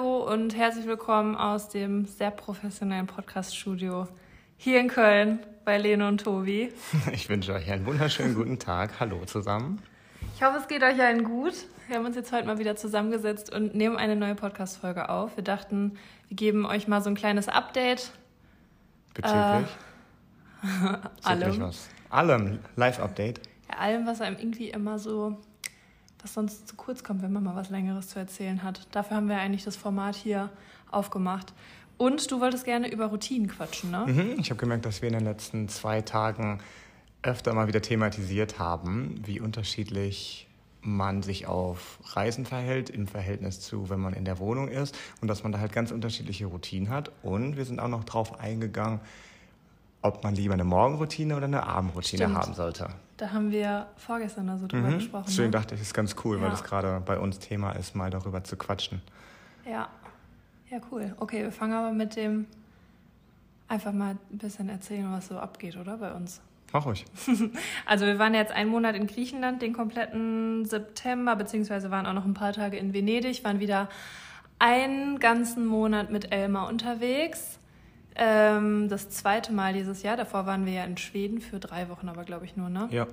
Hallo und herzlich willkommen aus dem sehr professionellen Podcast-Studio hier in Köln bei Lene und Tobi. Ich wünsche euch einen wunderschönen guten Tag. Hallo zusammen. Ich hoffe, es geht euch allen gut. Wir haben uns jetzt heute mal wieder zusammengesetzt und nehmen eine neue Podcast-Folge auf. Wir dachten, wir geben euch mal so ein kleines Update. Bezüglich? Äh, allem. Was? Allem. Live-Update. Ja, allem, was einem irgendwie immer so was sonst zu kurz kommt, wenn man mal was Längeres zu erzählen hat. Dafür haben wir eigentlich das Format hier aufgemacht. Und du wolltest gerne über Routinen quatschen, ne? Mhm, ich habe gemerkt, dass wir in den letzten zwei Tagen öfter mal wieder thematisiert haben, wie unterschiedlich man sich auf Reisen verhält im Verhältnis zu, wenn man in der Wohnung ist und dass man da halt ganz unterschiedliche Routinen hat. Und wir sind auch noch drauf eingegangen, ob man lieber eine Morgenroutine oder eine Abendroutine Stimmt. haben sollte. Da haben wir vorgestern da so drüber mhm. gesprochen. Deswegen ne? dachte ich, ist ganz cool, ja. weil das gerade bei uns Thema ist, mal darüber zu quatschen. Ja. Ja, cool. Okay, wir fangen aber mit dem einfach mal ein bisschen erzählen, was so abgeht, oder bei uns? Mach ruhig. also wir waren jetzt einen Monat in Griechenland, den kompletten September, beziehungsweise waren auch noch ein paar Tage in Venedig, waren wieder einen ganzen Monat mit Elmar unterwegs. Ähm, das zweite Mal dieses Jahr. Davor waren wir ja in Schweden für drei Wochen, aber glaube ich nur, ne? Ja.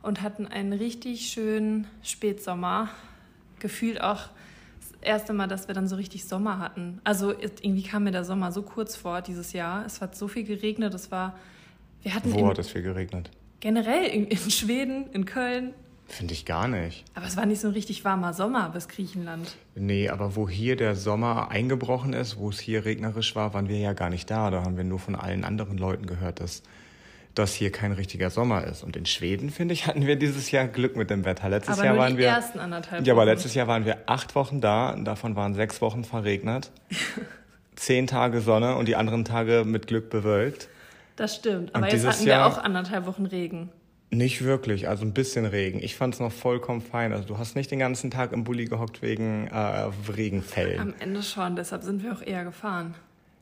Und hatten einen richtig schönen Spätsommer. Gefühlt auch das erste Mal, dass wir dann so richtig Sommer hatten. Also irgendwie kam mir der Sommer so kurz vor dieses Jahr. Es hat so viel geregnet. Es war. Wir hatten Wo hat es viel geregnet? Generell in, in Schweden, in Köln. Finde ich gar nicht. Aber es war nicht so ein richtig warmer Sommer bis Griechenland. Nee, aber wo hier der Sommer eingebrochen ist, wo es hier regnerisch war, waren wir ja gar nicht da. Da haben wir nur von allen anderen Leuten gehört, dass das hier kein richtiger Sommer ist. Und in Schweden, finde ich, hatten wir dieses Jahr Glück mit dem Wetter. Letztes aber Jahr waren wir. ersten anderthalb. Ja, aber letztes Jahr waren wir acht Wochen da, davon waren sechs Wochen verregnet. Zehn Tage Sonne und die anderen Tage mit Glück bewölkt. Das stimmt. Aber und jetzt hatten wir Jahr, auch anderthalb Wochen Regen. Nicht wirklich, also ein bisschen Regen. Ich fand es noch vollkommen fein. Also du hast nicht den ganzen Tag im Bulli gehockt wegen äh, Regenfällen. Am Ende schon, deshalb sind wir auch eher gefahren.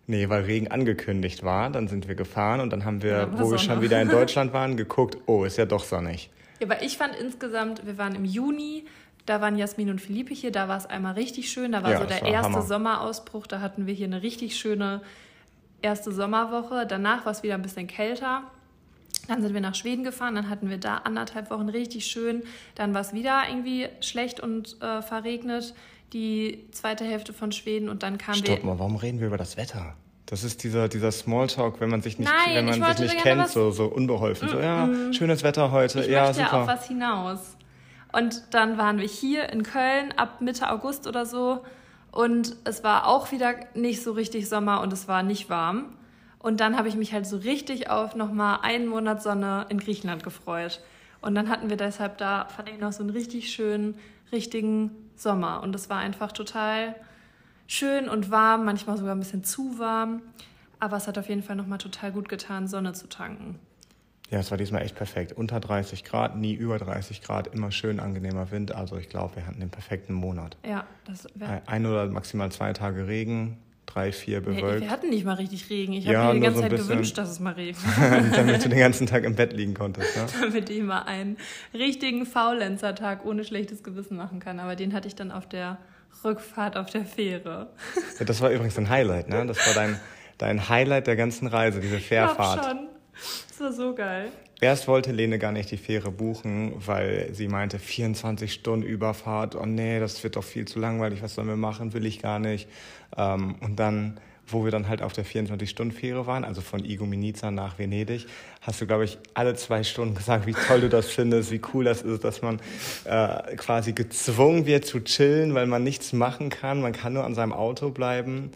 Nee, weil Regen angekündigt war, dann sind wir gefahren und dann haben wir, ja, wo Sonne. wir schon wieder in Deutschland waren, geguckt, oh, ist ja doch sonnig. Ja, aber ich fand insgesamt, wir waren im Juni, da waren Jasmin und Philippe hier, da war es einmal richtig schön, da war ja, so der war erste Hammer. Sommerausbruch, da hatten wir hier eine richtig schöne erste Sommerwoche. Danach war es wieder ein bisschen kälter. Dann sind wir nach Schweden gefahren, dann hatten wir da anderthalb Wochen richtig schön. Dann war es wieder irgendwie schlecht und äh, verregnet, die zweite Hälfte von Schweden. Und dann kam Stopp mal, warum reden wir über das Wetter? Das ist dieser, dieser Smalltalk, wenn man sich nicht, Nein, wenn man sich nicht kennt, so, so unbeholfen. Mm, so, ja, mm. schönes Wetter heute. Ich ja, möchte super. auf was hinaus. Und dann waren wir hier in Köln ab Mitte August oder so. Und es war auch wieder nicht so richtig Sommer und es war nicht warm. Und dann habe ich mich halt so richtig auf nochmal einen Monat Sonne in Griechenland gefreut. Und dann hatten wir deshalb da, fand ich noch so einen richtig schönen, richtigen Sommer. Und es war einfach total schön und warm, manchmal sogar ein bisschen zu warm. Aber es hat auf jeden Fall nochmal total gut getan, Sonne zu tanken. Ja, es war diesmal echt perfekt. Unter 30 Grad, nie über 30 Grad, immer schön angenehmer Wind. Also ich glaube, wir hatten den perfekten Monat. Ja, das wäre. Ein oder maximal zwei Tage Regen, drei, vier bewölkt. Wir hatten nicht mal richtig Regen. Ich ja, habe mir die ganze so Zeit bisschen, gewünscht, dass es mal regnet. damit du den ganzen Tag im Bett liegen konntest. Ja? damit ich mal einen richtigen Faulenzer-Tag ohne schlechtes Gewissen machen kann. Aber den hatte ich dann auf der Rückfahrt auf der Fähre. ja, das war übrigens ein Highlight, ne? Das war dein, dein Highlight der ganzen Reise, diese Fährfahrt. Ich schon. Das war so geil. Erst wollte Lene gar nicht die Fähre buchen, weil sie meinte, 24 Stunden Überfahrt, oh nee, das wird doch viel zu langweilig, was sollen wir machen, will ich gar nicht. Ähm, und dann, wo wir dann halt auf der 24-Stunden-Fähre waren, also von Igoumenitsa nach Venedig, hast du, glaube ich, alle zwei Stunden gesagt, wie toll du das findest, wie cool das ist, dass man äh, quasi gezwungen wird zu chillen, weil man nichts machen kann, man kann nur an seinem Auto bleiben.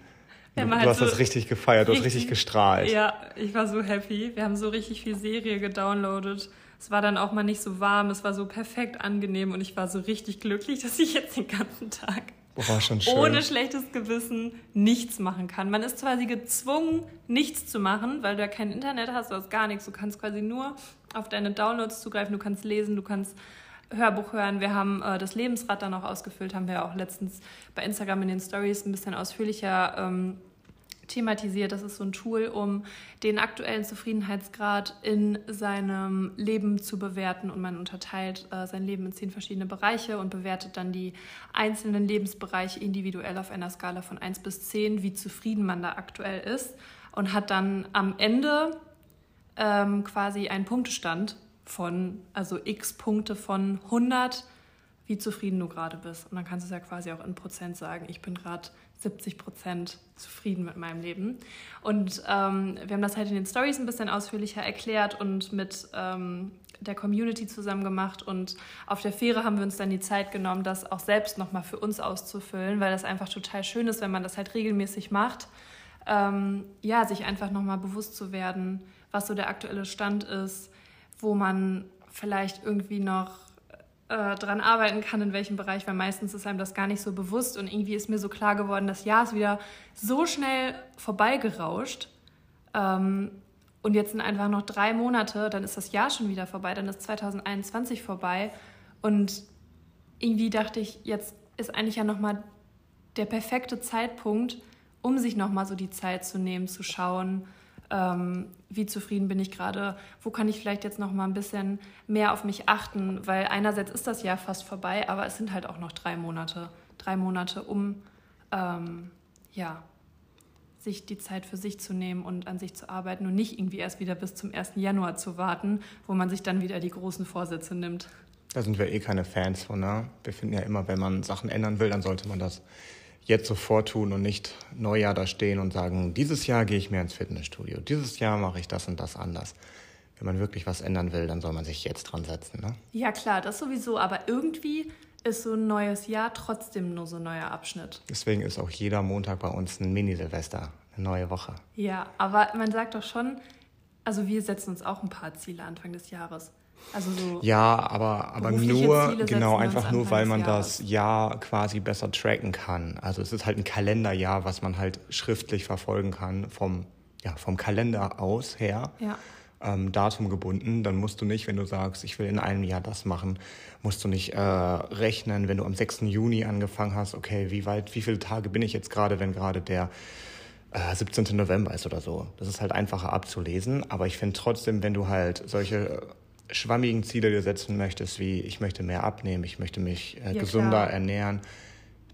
Du, du halt hast so das richtig gefeiert, du hast richtig gestrahlt. Ja, ich war so happy. Wir haben so richtig viel Serie gedownloadet. Es war dann auch mal nicht so warm, es war so perfekt angenehm und ich war so richtig glücklich, dass ich jetzt den ganzen Tag Boah, ohne schlechtes Gewissen nichts machen kann. Man ist quasi gezwungen, nichts zu machen, weil du ja kein Internet hast, du hast gar nichts. Du kannst quasi nur auf deine Downloads zugreifen, du kannst lesen, du kannst Hörbuch hören. Wir haben äh, das Lebensrad dann auch ausgefüllt, haben wir auch letztens bei Instagram in den Stories ein bisschen ausführlicher ähm, thematisiert. Das ist so ein Tool, um den aktuellen Zufriedenheitsgrad in seinem Leben zu bewerten. Und man unterteilt äh, sein Leben in zehn verschiedene Bereiche und bewertet dann die einzelnen Lebensbereiche individuell auf einer Skala von 1 bis 10, wie zufrieden man da aktuell ist. Und hat dann am Ende ähm, quasi einen Punktestand von, also x Punkte von 100 wie zufrieden du gerade bist. Und dann kannst du es ja quasi auch in Prozent sagen, ich bin gerade 70 Prozent zufrieden mit meinem Leben. Und ähm, wir haben das halt in den Stories ein bisschen ausführlicher erklärt und mit ähm, der Community zusammen gemacht. Und auf der Fähre haben wir uns dann die Zeit genommen, das auch selbst nochmal für uns auszufüllen, weil das einfach total schön ist, wenn man das halt regelmäßig macht. Ähm, ja, sich einfach nochmal bewusst zu werden, was so der aktuelle Stand ist, wo man vielleicht irgendwie noch äh, dran arbeiten kann, in welchem Bereich, weil meistens ist einem das gar nicht so bewusst. Und irgendwie ist mir so klar geworden, das Jahr ist wieder so schnell vorbeigerauscht. Ähm, und jetzt sind einfach noch drei Monate, dann ist das Jahr schon wieder vorbei, dann ist 2021 vorbei. Und irgendwie dachte ich, jetzt ist eigentlich ja nochmal der perfekte Zeitpunkt, um sich nochmal so die Zeit zu nehmen, zu schauen, ähm, wie zufrieden bin ich gerade, wo kann ich vielleicht jetzt noch mal ein bisschen mehr auf mich achten, weil einerseits ist das Jahr fast vorbei, aber es sind halt auch noch drei Monate, drei Monate, um ähm, ja sich die Zeit für sich zu nehmen und an sich zu arbeiten und nicht irgendwie erst wieder bis zum 1. Januar zu warten, wo man sich dann wieder die großen Vorsätze nimmt. Da sind wir eh keine Fans von. Ne? Wir finden ja immer, wenn man Sachen ändern will, dann sollte man das jetzt sofort tun und nicht Neujahr da stehen und sagen, dieses Jahr gehe ich mehr ins Fitnessstudio, dieses Jahr mache ich das und das anders. Wenn man wirklich was ändern will, dann soll man sich jetzt dran setzen. Ne? Ja klar, das sowieso, aber irgendwie ist so ein neues Jahr trotzdem nur so ein neuer Abschnitt. Deswegen ist auch jeder Montag bei uns ein Mini-Silvester, eine neue Woche. Ja, aber man sagt doch schon, also wir setzen uns auch ein paar Ziele Anfang des Jahres. Also so ja, aber, aber nur, genau, einfach nur, weil man das Jahr quasi besser tracken kann. Also es ist halt ein Kalenderjahr, was man halt schriftlich verfolgen kann vom, ja, vom Kalender aus her. Ja. Ähm, Datum gebunden, dann musst du nicht, wenn du sagst, ich will in einem Jahr das machen, musst du nicht äh, rechnen, wenn du am 6. Juni angefangen hast, okay, wie weit, wie viele Tage bin ich jetzt gerade, wenn gerade der äh, 17. November ist oder so. Das ist halt einfacher abzulesen, aber ich finde trotzdem, wenn du halt solche schwammigen Ziele dir setzen möchtest, wie ich möchte mehr abnehmen, ich möchte mich äh, ja, gesünder klar. ernähren,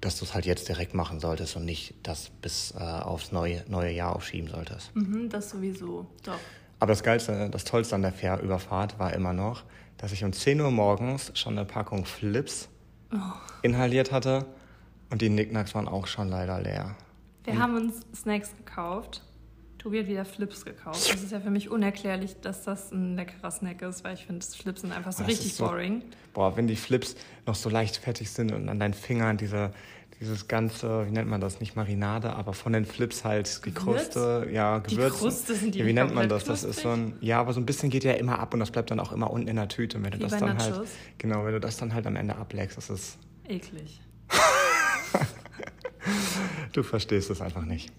dass du es halt jetzt direkt machen solltest und nicht das bis äh, aufs neue, neue Jahr aufschieben solltest. Mhm, das sowieso, doch. Aber das Geilste, das Tollste an der Fährüberfahrt war immer noch, dass ich um 10 Uhr morgens schon eine Packung Flips oh. inhaliert hatte und die Nicknacks waren auch schon leider leer. Wir und haben uns Snacks gekauft Tobi hat wieder Flips gekauft. Das ist ja für mich unerklärlich, dass das ein leckerer Snack ist, weil ich finde, Flips sind einfach so das richtig so, boring. Boah, wenn die Flips noch so leicht fettig sind und an deinen Fingern diese, dieses ganze, wie nennt man das, nicht Marinade, aber von den Flips halt die Kruste, ja, Gewürze. Die Kruste sind die ja, Wie nennt man das? Das ist so ein, ja, aber so ein bisschen geht ja immer ab und das bleibt dann auch immer unten in der Tüte. Wenn du wie das dann halt Nachos. halt, genau, wenn du das dann halt am Ende ablegst, das ist eklig. Du verstehst es einfach nicht.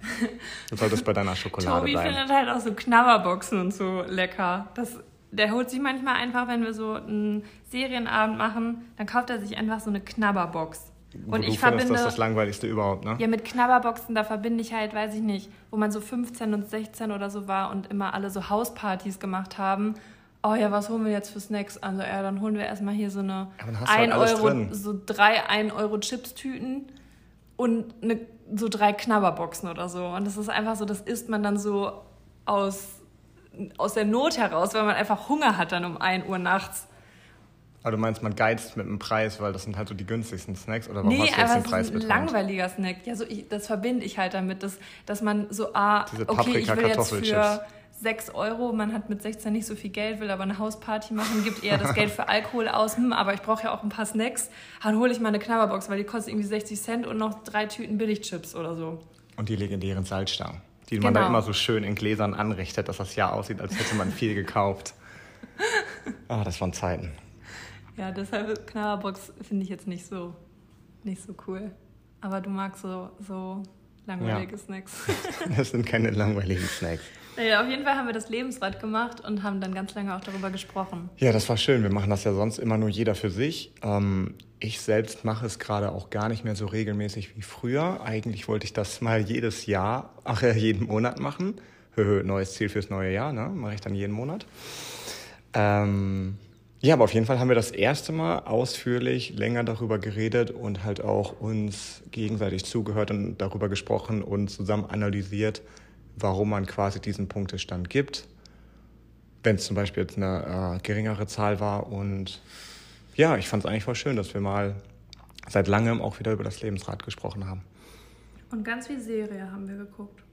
Du solltest bei deiner Schokolade Tobi bleiben. Tobi findet halt auch so Knabberboxen und so lecker. Das, der holt sich manchmal einfach, wenn wir so einen Serienabend machen, dann kauft er sich einfach so eine Knabberbox. Wo und ich verbinde das ist das langweiligste überhaupt, ne? Ja, mit Knabberboxen, da verbinde ich halt, weiß ich nicht, wo man so 15 und 16 oder so war und immer alle so Hauspartys gemacht haben. Oh ja, was holen wir jetzt für Snacks? Also ja, dann holen wir erstmal hier so eine ja, 1 halt Euro, drin. so drei 1 Euro Chips-Tüten und eine, so drei Knabberboxen oder so. Und das ist einfach so, das isst man dann so aus, aus der Not heraus, weil man einfach Hunger hat dann um 1 Uhr nachts. Aber du meinst, man geizt mit dem Preis, weil das sind halt so die günstigsten Snacks? Oder warum nee, hast du jetzt den Preis betont? ein langweiliger Snack. Ja, so ich, das verbinde ich halt damit, dass, dass man so, ah, Diese okay, ich will jetzt für 6 Euro, man hat mit 16 nicht so viel Geld, will aber eine Hausparty machen, gibt eher das Geld für Alkohol aus, hm, aber ich brauche ja auch ein paar Snacks, dann hole ich mal eine Knabberbox, weil die kostet irgendwie 60 Cent und noch drei Tüten Billigchips oder so. Und die legendären Salzstangen, die genau. man dann immer so schön in Gläsern anrichtet, dass das ja aussieht, als hätte man viel gekauft. Ah, das waren Zeiten. Ja, deshalb Knabberbox finde ich jetzt nicht so, nicht so cool. Aber du magst so, so langweilige ja. Snacks. das sind keine langweiligen Snacks. Naja, auf jeden Fall haben wir das Lebensrad gemacht und haben dann ganz lange auch darüber gesprochen. Ja, das war schön. Wir machen das ja sonst immer nur jeder für sich. Ähm, ich selbst mache es gerade auch gar nicht mehr so regelmäßig wie früher. Eigentlich wollte ich das mal jedes Jahr, ach ja, jeden Monat machen. Neues Ziel fürs neue Jahr, ne? Mache ich dann jeden Monat. Ähm, ja, aber auf jeden Fall haben wir das erste Mal ausführlich länger darüber geredet und halt auch uns gegenseitig zugehört und darüber gesprochen und zusammen analysiert, warum man quasi diesen Punktestand gibt. Wenn es zum Beispiel jetzt eine äh, geringere Zahl war. Und ja, ich fand es eigentlich voll schön, dass wir mal seit langem auch wieder über das Lebensrad gesprochen haben. Und ganz viel Serie haben wir geguckt.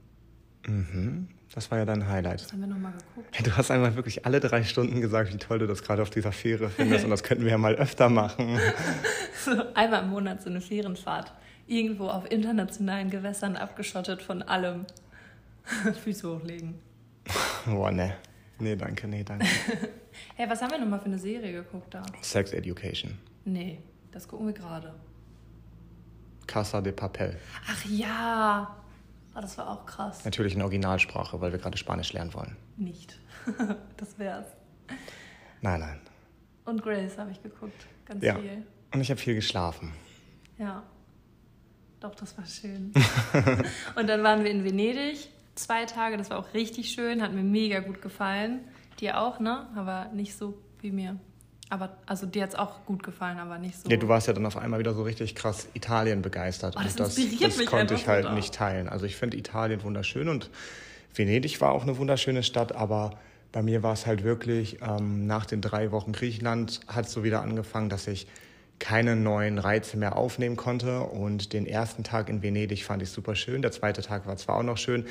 Mhm. Das war ja dein Highlight. Das haben wir nochmal geguckt. Du hast einmal wirklich alle drei Stunden gesagt, wie toll du das gerade auf dieser Fähre findest und das könnten wir ja mal öfter machen. so einmal im Monat so eine Fährenfahrt. Irgendwo auf internationalen Gewässern abgeschottet von allem. Füße hochlegen. Boah, ne. Nee, danke, nee, danke. hey, was haben wir nochmal für eine Serie geguckt da? Sex Education. Nee, das gucken wir gerade. Casa de Papel. Ach ja, Oh, das war auch krass. Natürlich in Originalsprache, weil wir gerade Spanisch lernen wollen. Nicht. das wär's. Nein, nein. Und Grace habe ich geguckt. Ganz ja. viel. Und ich habe viel geschlafen. Ja. Doch, das war schön. und dann waren wir in Venedig zwei Tage. Das war auch richtig schön. Hat mir mega gut gefallen. Dir auch, ne? Aber nicht so wie mir. Aber also dir hat es auch gut gefallen, aber nicht so. Ja, du warst ja dann auf einmal wieder so richtig krass Italien begeistert. Oh, das und das, das mich konnte ich halt nicht teilen. Also ich finde Italien wunderschön und Venedig war auch eine wunderschöne Stadt, aber bei mir war es halt wirklich, ähm, nach den drei Wochen Griechenland hat es so wieder angefangen, dass ich keine neuen Reize mehr aufnehmen konnte. Und den ersten Tag in Venedig fand ich super schön. Der zweite Tag war zwar auch noch schön,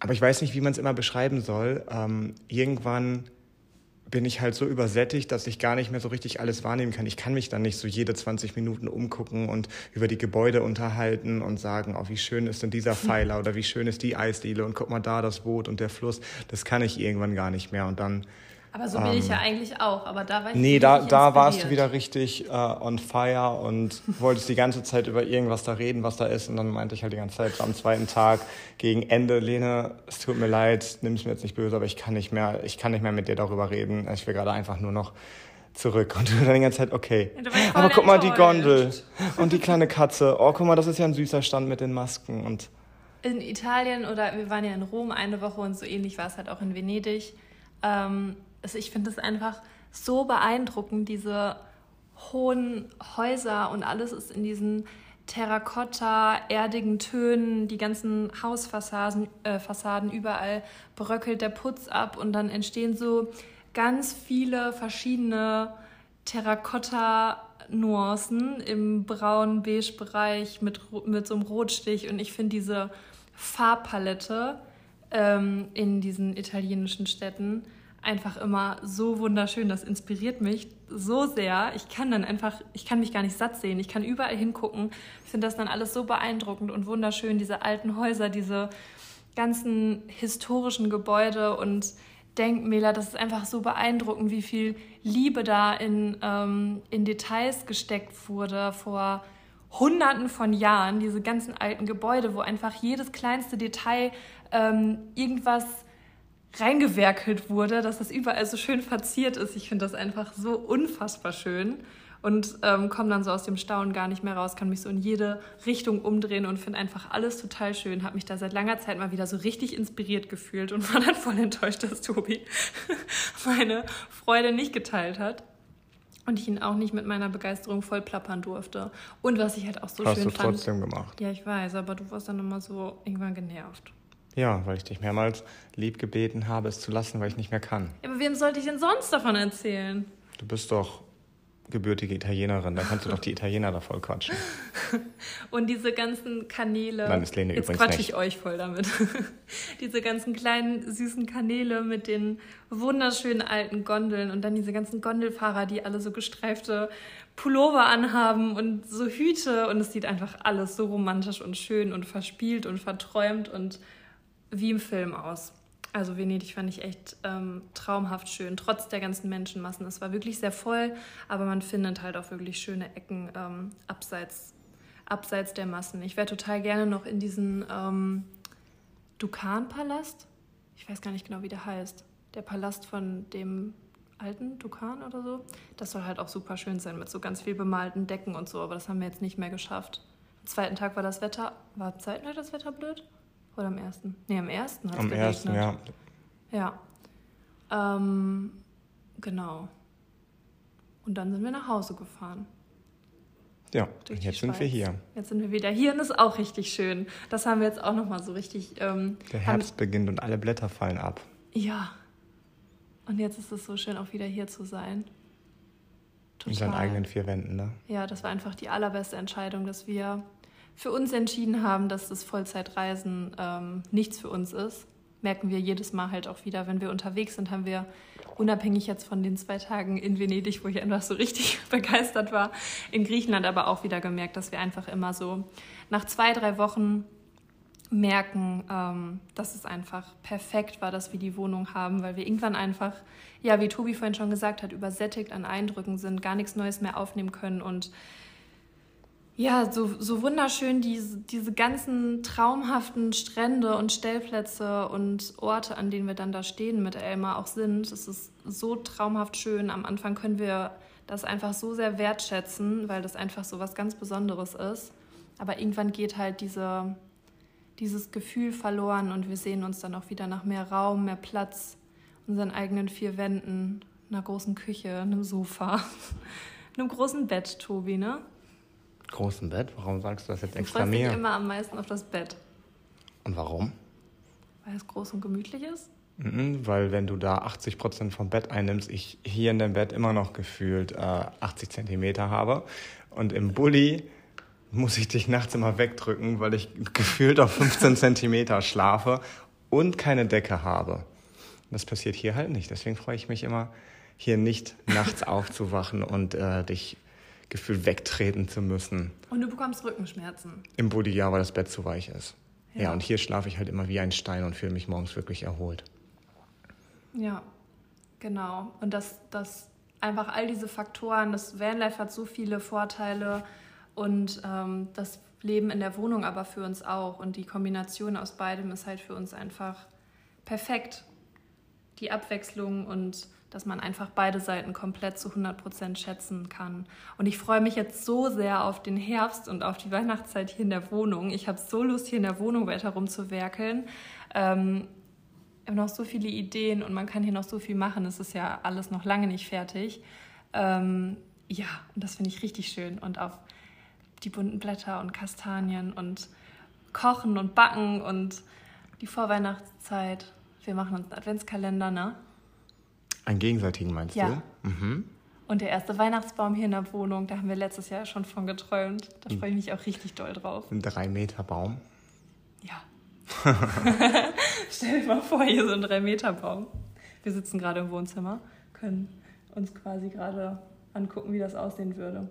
aber ich weiß nicht, wie man es immer beschreiben soll. Ähm, irgendwann bin ich halt so übersättigt, dass ich gar nicht mehr so richtig alles wahrnehmen kann. Ich kann mich dann nicht so jede 20 Minuten umgucken und über die Gebäude unterhalten und sagen, oh, wie schön ist denn dieser Pfeiler oder wie schön ist die Eisdiele und guck mal da das Boot und der Fluss. Das kann ich irgendwann gar nicht mehr und dann aber so bin ähm, ich ja ähm, eigentlich auch, aber da war ich Nee, da, da warst du wieder richtig äh, on fire und wolltest die ganze Zeit über irgendwas da reden, was da ist. Und dann meinte ich halt die ganze Zeit am zweiten Tag gegen Ende, Lene, es tut mir leid, nimm es mir jetzt nicht böse, aber ich kann nicht mehr, ich kann nicht mehr mit dir darüber reden. Ich will gerade einfach nur noch zurück. Und du dann die ganze Zeit, okay. Aber guck mal die Gondel und die kleine Katze. Oh, guck mal, das ist ja ein süßer Stand mit den Masken und in Italien oder wir waren ja in Rom eine Woche und so ähnlich war es halt auch in Venedig. Ähm, also ich finde es einfach so beeindruckend, diese hohen Häuser und alles ist in diesen Terrakotta, erdigen Tönen, die ganzen Hausfassaden, äh, Fassaden, überall bröckelt der Putz ab und dann entstehen so ganz viele verschiedene Terrakotta-Nuancen im braun-beige-Bereich mit, mit so einem Rotstich. Und ich finde diese Farbpalette ähm, in diesen italienischen Städten einfach immer so wunderschön. Das inspiriert mich so sehr. Ich kann dann einfach, ich kann mich gar nicht satt sehen. Ich kann überall hingucken. Ich finde das dann alles so beeindruckend und wunderschön. Diese alten Häuser, diese ganzen historischen Gebäude und Denkmäler. Das ist einfach so beeindruckend, wie viel Liebe da in, ähm, in Details gesteckt wurde vor Hunderten von Jahren. Diese ganzen alten Gebäude, wo einfach jedes kleinste Detail ähm, irgendwas reingewerkelt wurde, dass das überall so schön verziert ist. Ich finde das einfach so unfassbar schön und ähm, komme dann so aus dem Staunen gar nicht mehr raus, kann mich so in jede Richtung umdrehen und finde einfach alles total schön. Habe mich da seit langer Zeit mal wieder so richtig inspiriert gefühlt und war dann voll enttäuscht, dass Tobi meine Freude nicht geteilt hat. Und ich ihn auch nicht mit meiner Begeisterung voll plappern durfte. Und was ich halt auch so Hast schön fand. Hast du trotzdem gemacht. Ja, ich weiß, aber du warst dann immer so irgendwann genervt. Ja, weil ich dich mehrmals lieb gebeten habe, es zu lassen, weil ich nicht mehr kann. Ja, aber wem sollte ich denn sonst davon erzählen? Du bist doch gebürtige Italienerin, da kannst du doch die Italiener da voll quatschen. Und diese ganzen Kanäle. Nein, ist Lene Jetzt übrigens quatsche ich euch voll damit. diese ganzen kleinen süßen Kanäle mit den wunderschönen alten Gondeln und dann diese ganzen Gondelfahrer, die alle so gestreifte Pullover anhaben und so Hüte und es sieht einfach alles so romantisch und schön und verspielt und verträumt und wie im Film aus. Also Venedig fand ich echt ähm, traumhaft schön, trotz der ganzen Menschenmassen. Es war wirklich sehr voll, aber man findet halt auch wirklich schöne Ecken ähm, abseits, abseits der Massen. Ich wäre total gerne noch in diesen ähm, Dukan-Palast. Ich weiß gar nicht genau, wie der heißt. Der Palast von dem alten Dukan oder so. Das soll halt auch super schön sein mit so ganz viel bemalten Decken und so, aber das haben wir jetzt nicht mehr geschafft. Am zweiten Tag war das Wetter, war Tag das Wetter blöd? Oder am ersten? Nee, am ersten hat es Am geregnet. ersten, ja. Ja. Ähm, genau. Und dann sind wir nach Hause gefahren. Ja, und jetzt sind wir Schweiz. hier. Jetzt sind wir wieder hier und das ist auch richtig schön. Das haben wir jetzt auch nochmal so richtig. Ähm, Der haben- Herbst beginnt und alle Blätter fallen ab. Ja. Und jetzt ist es so schön, auch wieder hier zu sein. In seinen eigenen vier Wänden, ne? Ja, das war einfach die allerbeste Entscheidung, dass wir für uns entschieden haben, dass das Vollzeitreisen ähm, nichts für uns ist. Merken wir jedes Mal halt auch wieder, wenn wir unterwegs sind, haben wir unabhängig jetzt von den zwei Tagen in Venedig, wo ich einfach so richtig begeistert war, in Griechenland aber auch wieder gemerkt, dass wir einfach immer so nach zwei, drei Wochen merken, ähm, dass es einfach perfekt war, dass wir die Wohnung haben, weil wir irgendwann einfach, ja, wie Tobi vorhin schon gesagt hat, übersättigt an Eindrücken sind, gar nichts Neues mehr aufnehmen können und ja, so, so wunderschön diese, diese ganzen traumhaften Strände und Stellplätze und Orte, an denen wir dann da stehen mit Elmar auch sind. Es ist so traumhaft schön. Am Anfang können wir das einfach so sehr wertschätzen, weil das einfach so was ganz Besonderes ist. Aber irgendwann geht halt diese, dieses Gefühl verloren und wir sehen uns dann auch wieder nach mehr Raum, mehr Platz, unseren eigenen vier Wänden, einer großen Küche, einem Sofa, einem großen Bett, Tobi, ne? Großen Bett? Warum sagst du das jetzt Du extra freust dich mehr? immer am meisten auf das Bett, Und warum? weil es groß und gemütlich ist. Mhm, weil wenn du da 80 Prozent vom Bett einnimmst, ich hier in dem Bett immer noch gefühlt äh, 80 Zentimeter habe. Und im Bulli muss ich dich nachts immer wegdrücken, weil ich gefühlt auf 15 Zentimeter schlafe und keine Decke habe. Das passiert hier halt nicht. Deswegen freue ich mich immer, hier nicht nachts aufzuwachen und äh, dich gefühlt wegtreten zu müssen. Und du bekommst Rückenschmerzen. Im Bulli ja, weil das Bett zu weich ist. Ja, Ja. und hier schlafe ich halt immer wie ein Stein und fühle mich morgens wirklich erholt. Ja, genau. Und das, das einfach all diese Faktoren, das Vanlife hat so viele Vorteile und ähm, das Leben in der Wohnung aber für uns auch. Und die Kombination aus beidem ist halt für uns einfach perfekt. Die Abwechslung und dass man einfach beide Seiten komplett zu 100% schätzen kann. Und ich freue mich jetzt so sehr auf den Herbst und auf die Weihnachtszeit hier in der Wohnung. Ich habe so Lust, hier in der Wohnung weiter rumzuwerkeln. Ähm, wir haben noch so viele Ideen und man kann hier noch so viel machen. Es ist ja alles noch lange nicht fertig. Ähm, ja, und das finde ich richtig schön. Und auf die bunten Blätter und Kastanien und Kochen und Backen und die Vorweihnachtszeit. Wir machen uns einen Adventskalender, ne? Einen gegenseitigen meinst Ja. du? Mhm. Und der erste Weihnachtsbaum hier in der Wohnung, da haben wir letztes Jahr schon von geträumt. Da freue ich mich auch richtig doll drauf. Ein drei Meter Baum. Ja. Stell dir mal vor, hier so ein 3-Meter-Baum. Wir sitzen gerade im Wohnzimmer, können uns quasi gerade angucken, wie das aussehen würde.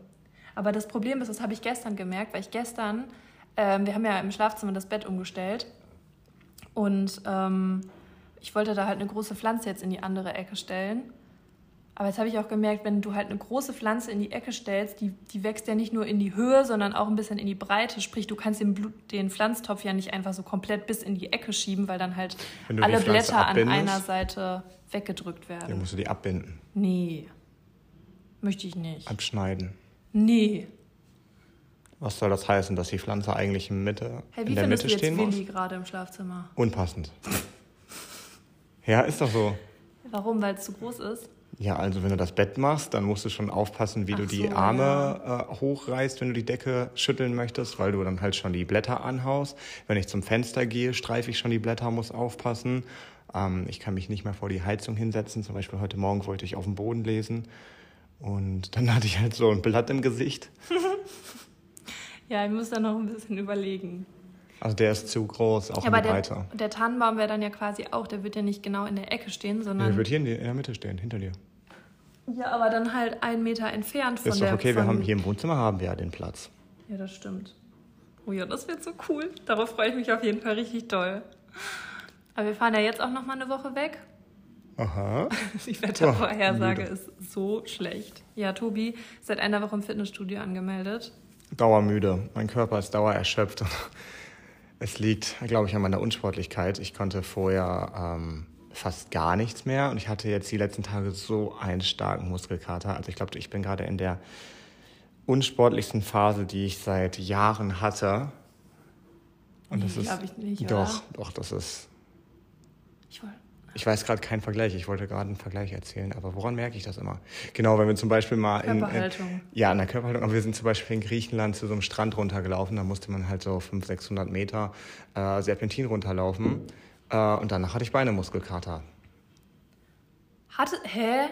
Aber das Problem ist, das habe ich gestern gemerkt, weil ich gestern, ähm, wir haben ja im Schlafzimmer das Bett umgestellt und ähm, ich wollte da halt eine große Pflanze jetzt in die andere Ecke stellen. Aber jetzt habe ich auch gemerkt, wenn du halt eine große Pflanze in die Ecke stellst, die, die wächst ja nicht nur in die Höhe, sondern auch ein bisschen in die Breite. Sprich, du kannst den, Blut, den Pflanztopf ja nicht einfach so komplett bis in die Ecke schieben, weil dann halt du alle Blätter an einer Seite weggedrückt Den werden. musst du die abbinden, Nee. Möchte ich nicht. abschneiden. Nee. Was soll das heißen, dass die Pflanze eigentlich in, Mitte, Hey, wie in der findest Mitte du jetzt stehen muss? Willi gerade im Schlafzimmer? Unpassend. Ja, ist doch so. Warum? Weil es zu groß ist? Ja, also wenn du das Bett machst, dann musst du schon aufpassen, wie Ach du die so, Arme äh, hochreißt, wenn du die Decke schütteln möchtest, weil du dann halt schon die Blätter anhaust. Wenn ich zum Fenster gehe, streife ich schon die Blätter, muss aufpassen. Ähm, ich kann mich nicht mehr vor die Heizung hinsetzen. Zum Beispiel heute Morgen wollte ich auf dem Boden lesen und dann hatte ich halt so ein Blatt im Gesicht. Ja, ich muss da noch ein bisschen überlegen. Also der ist zu groß, auch Ja, in aber die der, Breite. der Tannenbaum wäre dann ja quasi auch, der wird ja nicht genau in der Ecke stehen, Der sondern. wird hier in, die, in der Mitte stehen, hinter dir. Ja, aber dann halt einen Meter entfernt von Ist der. doch okay, wir haben hier im Wohnzimmer haben wir ja den Platz. Ja, das stimmt. Oh ja, das wird so cool. Darauf freue ich mich auf jeden Fall richtig doll. Aber wir fahren ja jetzt auch noch mal eine Woche weg. Aha. Die Wettervorhersage müde. ist so schlecht. Ja, Tobi ist seit einer Woche im Fitnessstudio angemeldet. dauermüde. Mein Körper ist dauererschöpft. Es liegt, glaube ich, an meiner Unsportlichkeit. Ich konnte vorher ähm, fast gar nichts mehr und ich hatte jetzt die letzten Tage so einen starken Muskelkater. Also ich glaube, ich bin gerade in der unsportlichsten Phase, die ich seit Jahren hatte. Und das ist ich nicht, doch, oder? doch, das ist. Ich, weiß gerade keinen Vergleich. Ich wollte gerade einen Vergleich erzählen, aber woran merke ich das immer? Genau, wenn wir zum Beispiel mal in, in ja in der Körperhaltung, aber wir sind zum Beispiel in Griechenland zu so einem Strand runtergelaufen. Da musste man halt so 500, 600 Meter äh, Serpentin runterlaufen äh, und danach hatte ich Beinemuskelkater. Hatte hä?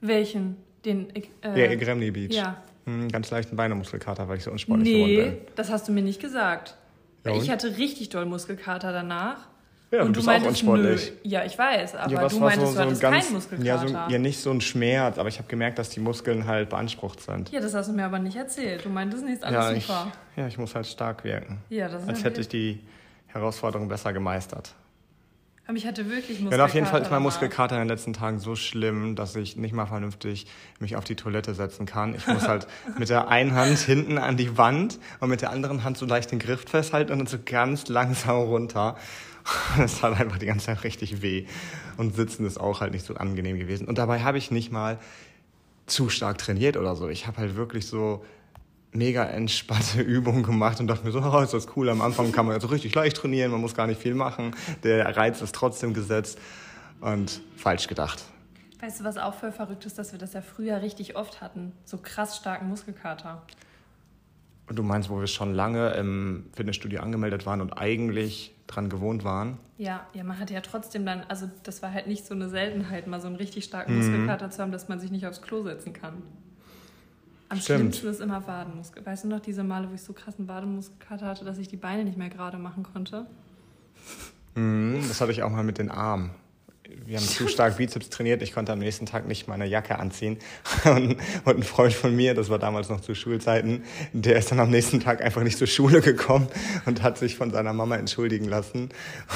Welchen? Den äh, ja, Gremny Beach. Ja. Hm, ganz leichten Beinemuskelkater, weil ich so unsportlich nee, geworden bin. das hast du mir nicht gesagt. Ja, ich hatte richtig doll Muskelkater danach. Ja, und du, du meintest, auch unsportlich. Nö. Ja, ich weiß, aber ja, du meintest, so, du hattest ganz, keinen Muskelkater. Ja, so, ja, nicht so ein Schmerz, aber ich habe gemerkt, dass die Muskeln halt beansprucht sind. Ja, das hast du mir aber nicht erzählt. Du meintest nichts alles ja, super. Ich, ja, ich muss halt stark wirken. Ja, das ist Als hätte ich die Herausforderung besser gemeistert. Aber ich hatte wirklich Muskelkater. Ja, auf jeden Fall ist mein Muskelkater in den letzten Tagen so schlimm, dass ich nicht mal vernünftig mich auf die Toilette setzen kann. Ich muss halt mit der einen Hand hinten an die Wand und mit der anderen Hand so leicht den Griff festhalten und dann so ganz langsam runter. Das hat einfach die ganze Zeit richtig weh. Und sitzen ist auch halt nicht so angenehm gewesen. Und dabei habe ich nicht mal zu stark trainiert oder so. Ich habe halt wirklich so mega entspannte Übungen gemacht und dachte mir so, oh, ist das cool. Am Anfang kann man ja so richtig leicht trainieren, man muss gar nicht viel machen. Der Reiz ist trotzdem gesetzt und falsch gedacht. Weißt du, was auch voll verrückt ist, dass wir das ja früher richtig oft hatten? So krass starken Muskelkater. Und du meinst, wo wir schon lange im Fitnessstudio angemeldet waren und eigentlich dran gewohnt waren? Ja, ja, man hatte ja trotzdem dann, also das war halt nicht so eine Seltenheit, mal so einen richtig starken mhm. Muskelkater zu haben, dass man sich nicht aufs Klo setzen kann. Am Stimmt. schlimmsten ist immer Wadenmuskel. Weißt du noch diese Male, wo ich so krassen Wadenmuskelkater hatte, dass ich die Beine nicht mehr gerade machen konnte? Mhm, das hatte ich auch mal mit den Armen wir haben zu stark Bizeps trainiert. Ich konnte am nächsten Tag nicht meine Jacke anziehen. Und, und, ein Freund von mir, das war damals noch zu Schulzeiten, der ist dann am nächsten Tag einfach nicht zur Schule gekommen und hat sich von seiner Mama entschuldigen lassen,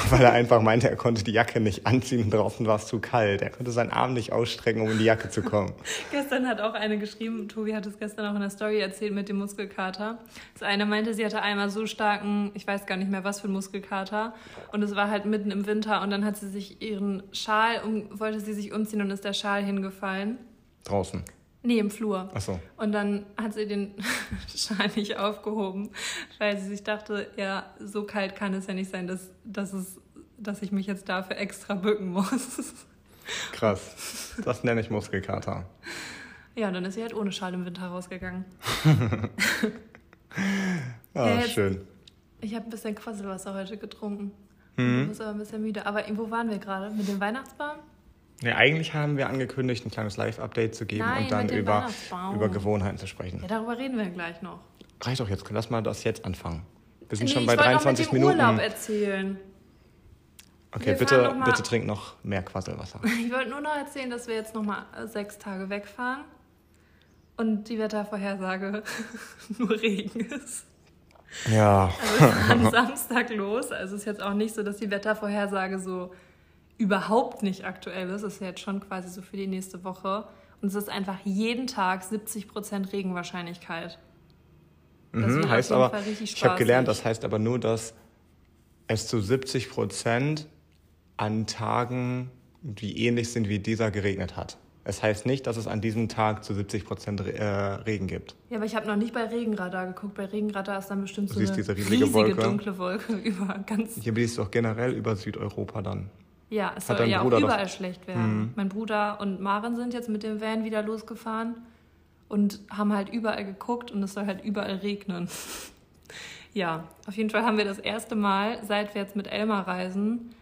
weil er einfach meinte, er konnte die Jacke nicht anziehen und draußen war es zu kalt. Er konnte seinen Arm nicht ausstrecken, um in die Jacke zu kommen. gestern hat auch eine geschrieben, Tobi hat es gestern auch in der Story erzählt mit dem Muskelkater. Das eine meinte, sie hatte einmal so starken, ich weiß gar nicht mehr was für einen Muskelkater und es war halt mitten im Winter und dann hat sie sich ihren Schal, um, wollte sie sich umziehen und ist der Schal hingefallen. Draußen? Nee, im Flur. Ach so. Und dann hat sie den Schal nicht aufgehoben, weil sie sich dachte, ja, so kalt kann es ja nicht sein, dass, dass, es, dass ich mich jetzt dafür extra bücken muss. Krass. Das nenne ich Muskelkater. Ja, und dann ist sie halt ohne Schal im Winter rausgegangen. ah, ja, schön. Ich habe ein bisschen Quasselwasser heute getrunken. Mhm. Du bist aber ein bisschen müde. Aber wo waren wir gerade? Mit dem Weihnachtsbaum? Ja, eigentlich haben wir angekündigt, ein kleines Live-Update zu geben Nein, und dann über, über Gewohnheiten zu sprechen. Ja, darüber reden wir gleich noch. Reicht doch jetzt. Lass mal das jetzt anfangen. Wir sind nee, schon bei 23 Minuten. Ich Urlaub erzählen. Okay, wir bitte, bitte trink noch mehr Quasselwasser. Ich wollte nur noch erzählen, dass wir jetzt noch mal sechs Tage wegfahren und die Wettervorhersage nur Regen ist. Ja. Also wir fahren Samstag los. Also es ist jetzt auch nicht so, dass die Wettervorhersage so überhaupt nicht aktuell ist. Es ist jetzt schon quasi so für die nächste Woche. Und es ist einfach jeden Tag 70% Regenwahrscheinlichkeit. Das mhm, heißt aber, ich habe gelernt, das heißt aber nur, dass es zu 70% an Tagen, die ähnlich sind wie dieser, geregnet hat. Es heißt nicht, dass es an diesem Tag zu 70 Prozent äh, Regen gibt. Ja, aber ich habe noch nicht bei Regenradar geguckt. Bei Regenradar ist dann bestimmt so eine riesige, riesige Wolke. dunkle Wolke über ganz... Hier blies doch generell über Südeuropa dann. Ja, es soll ja Bruder auch überall schlecht werden. Mhm. Mein Bruder und Maren sind jetzt mit dem Van wieder losgefahren und haben halt überall geguckt und es soll halt überall regnen. ja, auf jeden Fall haben wir das erste Mal, seit wir jetzt mit Elmar reisen,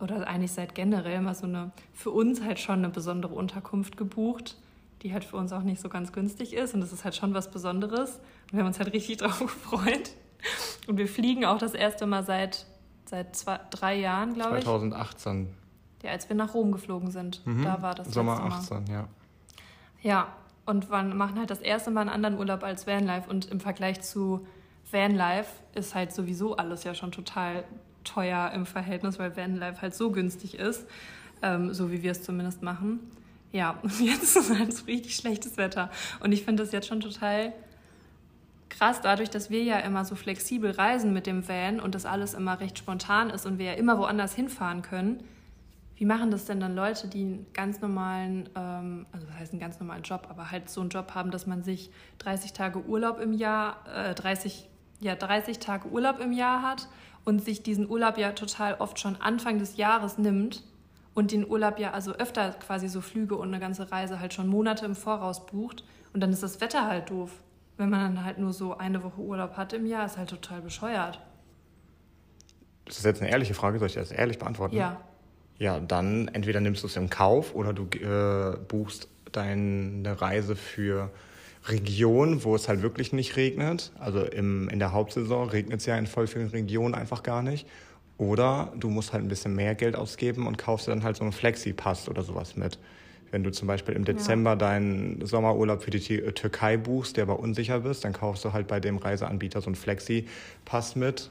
oder eigentlich seit generell mal so eine, für uns halt schon eine besondere Unterkunft gebucht, die halt für uns auch nicht so ganz günstig ist. Und das ist halt schon was Besonderes. Und wir haben uns halt richtig drauf gefreut. Und wir fliegen auch das erste Mal seit, seit zwei, drei Jahren, glaube ich. 2018. Ja, als wir nach Rom geflogen sind. Mhm. Da war das Sommer 18, ja. Ja, und wir machen halt das erste Mal einen anderen Urlaub als Vanlife. Und im Vergleich zu Vanlife ist halt sowieso alles ja schon total teuer im Verhältnis, weil Vanlife halt so günstig ist, ähm, so wie wir es zumindest machen. Ja, und jetzt ist halt so richtig schlechtes Wetter. Und ich finde das jetzt schon total krass, dadurch, dass wir ja immer so flexibel reisen mit dem Van und das alles immer recht spontan ist und wir ja immer woanders hinfahren können, wie machen das denn dann Leute, die einen ganz normalen, ähm, also das heißt einen ganz normalen Job, aber halt so einen Job haben, dass man sich 30 Tage Urlaub im Jahr, äh, 30, ja, 30 Tage Urlaub im Jahr hat und sich diesen Urlaub ja total oft schon Anfang des Jahres nimmt und den Urlaub ja also öfter quasi so Flüge und eine ganze Reise halt schon Monate im Voraus bucht und dann ist das Wetter halt doof. Wenn man dann halt nur so eine Woche Urlaub hat im Jahr, ist halt total bescheuert. Das ist jetzt eine ehrliche Frage, soll ich das ehrlich beantworten? Ja. Ja, dann entweder nimmst du es im Kauf oder du äh, buchst deine Reise für Regionen, wo es halt wirklich nicht regnet. Also im, in der Hauptsaison regnet es ja in voll vielen Regionen einfach gar nicht. Oder du musst halt ein bisschen mehr Geld ausgeben und kaufst dann halt so einen Flexi-Pass oder sowas mit. Wenn du zum Beispiel im Dezember ja. deinen Sommerurlaub für die äh, Türkei buchst, der aber unsicher bist, dann kaufst du halt bei dem Reiseanbieter so einen Flexi-Pass mit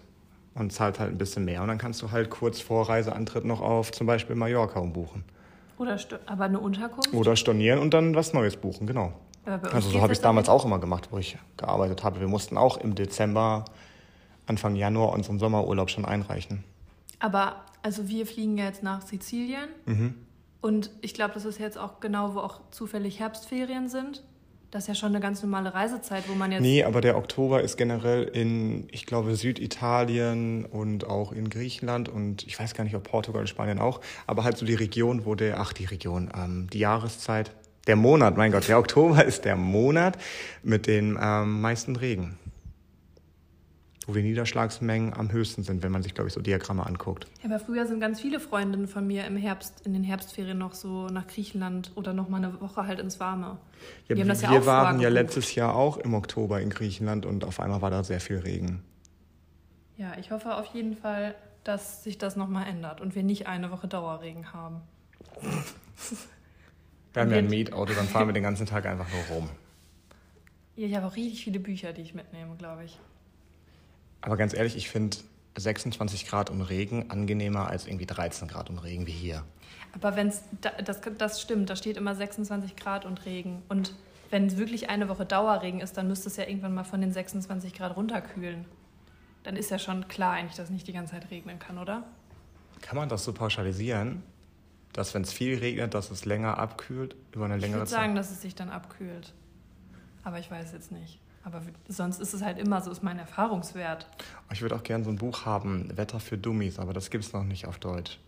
und zahlt halt ein bisschen mehr. Und dann kannst du halt kurz vor Reiseantritt noch auf zum Beispiel Mallorca umbuchen. Oder aber eine Unterkunft? Oder stornieren und dann was Neues buchen, genau. Also so habe ich es damals auch immer gemacht, wo ich gearbeitet habe. Wir mussten auch im Dezember, Anfang Januar unseren Sommerurlaub schon einreichen. Aber also wir fliegen ja jetzt nach Sizilien. Mhm. Und ich glaube, das ist jetzt auch genau, wo auch zufällig Herbstferien sind. Das ist ja schon eine ganz normale Reisezeit, wo man jetzt. Nee, aber der Oktober ist generell in, ich glaube, Süditalien und auch in Griechenland und ich weiß gar nicht, ob Portugal und Spanien auch, aber halt so die Region, wo der, ach, die Region, ähm, die Jahreszeit, der Monat, mein Gott, der Oktober ist der Monat mit den ähm, meisten Regen wo die Niederschlagsmengen am höchsten sind, wenn man sich, glaube ich, so Diagramme anguckt. Ja, aber früher sind ganz viele Freundinnen von mir im Herbst, in den Herbstferien noch so nach Griechenland oder noch mal eine Woche halt ins Warme. Ja, wir ja wir waren ja letztes Jahr auch im Oktober in Griechenland und auf einmal war da sehr viel Regen. Ja, ich hoffe auf jeden Fall, dass sich das nochmal ändert und wir nicht eine Woche Dauerregen haben. wir haben ja ein Mietauto, dann fahren wir den ganzen Tag einfach nur rum. Ja, ich habe auch richtig viele Bücher, die ich mitnehme, glaube ich. Aber ganz ehrlich, ich finde 26 Grad und Regen angenehmer als irgendwie 13 Grad und Regen wie hier. Aber wenn es, das, das stimmt, da steht immer 26 Grad und Regen. Und wenn es wirklich eine Woche Dauerregen ist, dann müsste es ja irgendwann mal von den 26 Grad runterkühlen. Dann ist ja schon klar eigentlich, dass es nicht die ganze Zeit regnen kann, oder? Kann man das so pauschalisieren? Dass wenn es viel regnet, dass es länger abkühlt über eine längere Zeit? Ich würde sagen, dass es sich dann abkühlt. Aber ich weiß jetzt nicht. Aber sonst ist es halt immer so, ist mein Erfahrungswert. Ich würde auch gerne so ein Buch haben, Wetter für Dummies, aber das gibt es noch nicht auf Deutsch.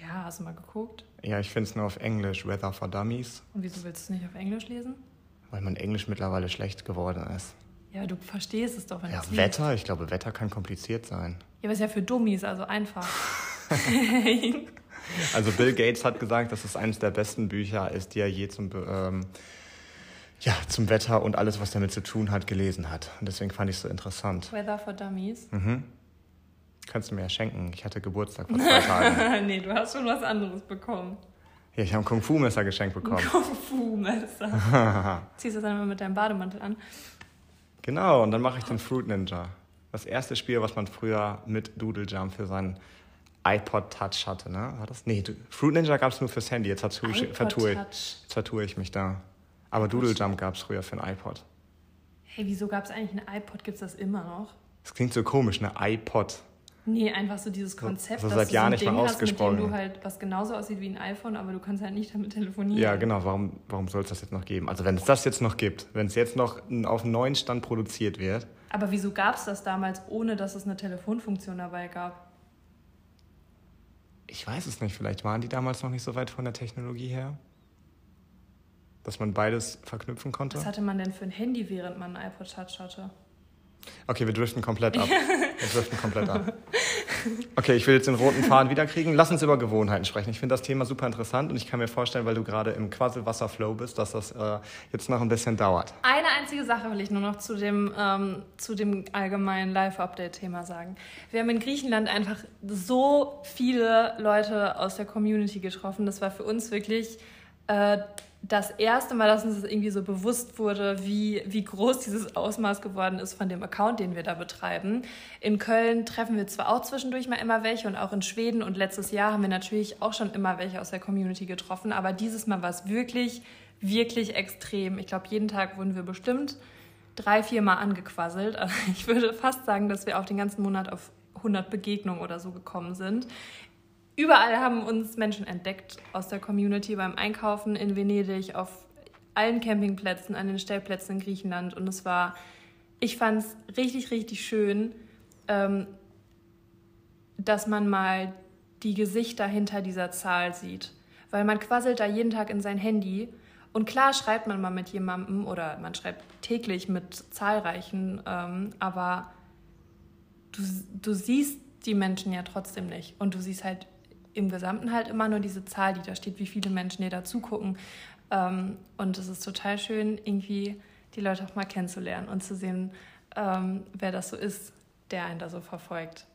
Ja, hast du mal geguckt? Ja, ich finde es nur auf Englisch, Weather for Dummies. Und wieso willst du es nicht auf Englisch lesen? Weil mein Englisch mittlerweile schlecht geworden ist. Ja, du verstehst es doch, wenn Ja, Wetter, ich glaube, Wetter kann kompliziert sein. Ja, aber es ist ja für Dummies, also einfach. also Bill Gates hat gesagt, dass es eines der besten Bücher ist, die er je zum ähm, ja, zum Wetter und alles, was damit zu tun hat, gelesen hat. Und deswegen fand ich es so interessant. Weather for Dummies? Mhm. Kannst du mir ja schenken. Ich hatte Geburtstag vor zwei Tagen. nee, du hast schon was anderes bekommen. Ja, ich habe ein Kung-Fu-Messer geschenkt bekommen. Kung-Fu-Messer. Ziehst du das dann immer mit deinem Bademantel an? Genau, und dann mache ich den Fruit Ninja. Das erste Spiel, was man früher mit Doodle Jump für seinen iPod Touch hatte, ne? War das? Nee, Fruit Ninja gab es nur fürs Handy. Jetzt vertue ich, vertue, jetzt vertue ich mich da. Aber Doodle Jump gab es früher für ein iPod. Hey, wieso gab es eigentlich ein iPod? Gibt es das immer noch? Das klingt so komisch, ne? iPod. Nee, einfach so dieses Konzept, so, so seit Jahren so nicht Ding. Hast, mit dem du halt was genauso aussieht wie ein iPhone, aber du kannst halt nicht damit telefonieren. Ja, genau. Warum, warum soll es das jetzt noch geben? Also wenn es das jetzt noch gibt, wenn es jetzt noch auf einem neuen Stand produziert wird. Aber wieso gab es das damals, ohne dass es eine Telefonfunktion dabei gab? Ich weiß es nicht. Vielleicht waren die damals noch nicht so weit von der Technologie her dass man beides verknüpfen konnte. Was hatte man denn für ein Handy, während man ein iPod Touch hatte? Okay, wir driften komplett ab. wir driften komplett ab. Okay, ich will jetzt den roten Faden wiederkriegen. Lass uns über Gewohnheiten sprechen. Ich finde das Thema super interessant und ich kann mir vorstellen, weil du gerade im Quasselwasserflow bist, dass das äh, jetzt noch ein bisschen dauert. Eine einzige Sache will ich nur noch zu dem, ähm, zu dem allgemeinen Live-Update-Thema sagen. Wir haben in Griechenland einfach so viele Leute aus der Community getroffen. Das war für uns wirklich äh, das erste Mal, dass uns das irgendwie so bewusst wurde, wie, wie groß dieses Ausmaß geworden ist von dem Account, den wir da betreiben. In Köln treffen wir zwar auch zwischendurch mal immer welche und auch in Schweden und letztes Jahr haben wir natürlich auch schon immer welche aus der Community getroffen, aber dieses Mal war es wirklich, wirklich extrem. Ich glaube, jeden Tag wurden wir bestimmt drei, vier Mal angequasselt. Also ich würde fast sagen, dass wir auf den ganzen Monat auf 100 Begegnungen oder so gekommen sind. Überall haben uns Menschen entdeckt aus der Community beim Einkaufen in Venedig, auf allen Campingplätzen, an den Stellplätzen in Griechenland. Und es war, ich fand es richtig, richtig schön, ähm, dass man mal die Gesichter hinter dieser Zahl sieht. Weil man quasselt da jeden Tag in sein Handy und klar schreibt man mal mit jemandem oder man schreibt täglich mit zahlreichen, ähm, aber du, du siehst die Menschen ja trotzdem nicht. Und du siehst halt im Gesamten halt immer nur diese Zahl, die da steht, wie viele Menschen dir da zugucken. Ähm, und es ist total schön, irgendwie die Leute auch mal kennenzulernen und zu sehen, ähm, wer das so ist, der einen da so verfolgt.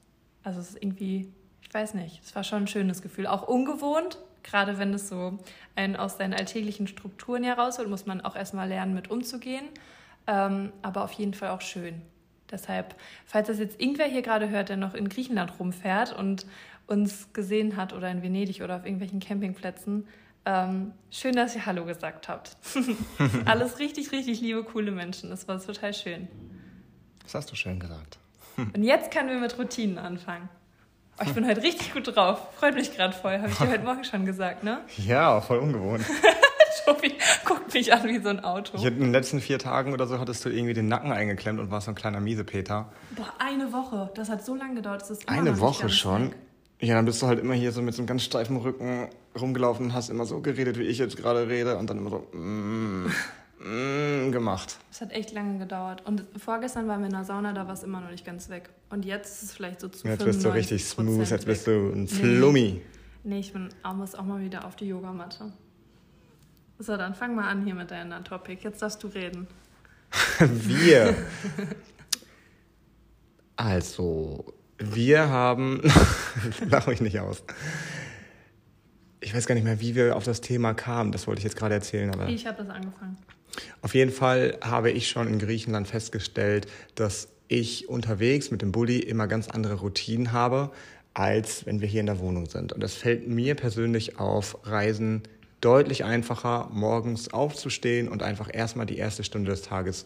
Also es ist irgendwie, ich weiß nicht, es war schon ein schönes Gefühl. Auch ungewohnt, gerade wenn es so einen aus seinen alltäglichen Strukturen herausholt, muss man auch erstmal lernen, mit umzugehen. Ähm, aber auf jeden Fall auch schön. Deshalb, falls das jetzt irgendwer hier gerade hört, der noch in Griechenland rumfährt und uns gesehen hat oder in Venedig oder auf irgendwelchen Campingplätzen, ähm, schön, dass ihr Hallo gesagt habt. Alles richtig, richtig liebe, coole Menschen. Das war total schön. Das hast du schön gesagt. Und jetzt können wir mit Routinen anfangen. Oh, ich bin heute richtig gut drauf. Freut mich gerade voll. Habe ich dir heute Morgen schon gesagt, ne? Ja, voll ungewohnt. Tobi guckt mich an wie so ein Auto. Ich in den letzten vier Tagen oder so hattest du irgendwie den Nacken eingeklemmt und warst so ein kleiner Miesepeter. Boah, eine Woche. Das hat so lange gedauert. Das ist eine Woche schon? Weg. Ja, dann bist du halt immer hier so mit so einem ganz steifen Rücken rumgelaufen und hast immer so geredet, wie ich jetzt gerade rede und dann immer so mm, mm, gemacht. Es hat echt lange gedauert. Und vorgestern waren wir in der Sauna, da war es immer noch nicht ganz weg. Und jetzt ist es vielleicht so zu Jetzt bist du richtig smooth, jetzt bist du ein Flummi. Nee, ich bin, muss auch mal wieder auf die Yogamatte. So, dann fang mal an hier mit deinem Topic. Jetzt darfst du reden. wir. also, wir haben. Lach mich nicht aus. Ich weiß gar nicht mehr, wie wir auf das Thema kamen. Das wollte ich jetzt gerade erzählen. Aber ich habe das angefangen. Auf jeden Fall habe ich schon in Griechenland festgestellt, dass ich unterwegs mit dem Bulli immer ganz andere Routinen habe, als wenn wir hier in der Wohnung sind. Und das fällt mir persönlich auf Reisen deutlich einfacher, morgens aufzustehen und einfach erstmal die erste Stunde des Tages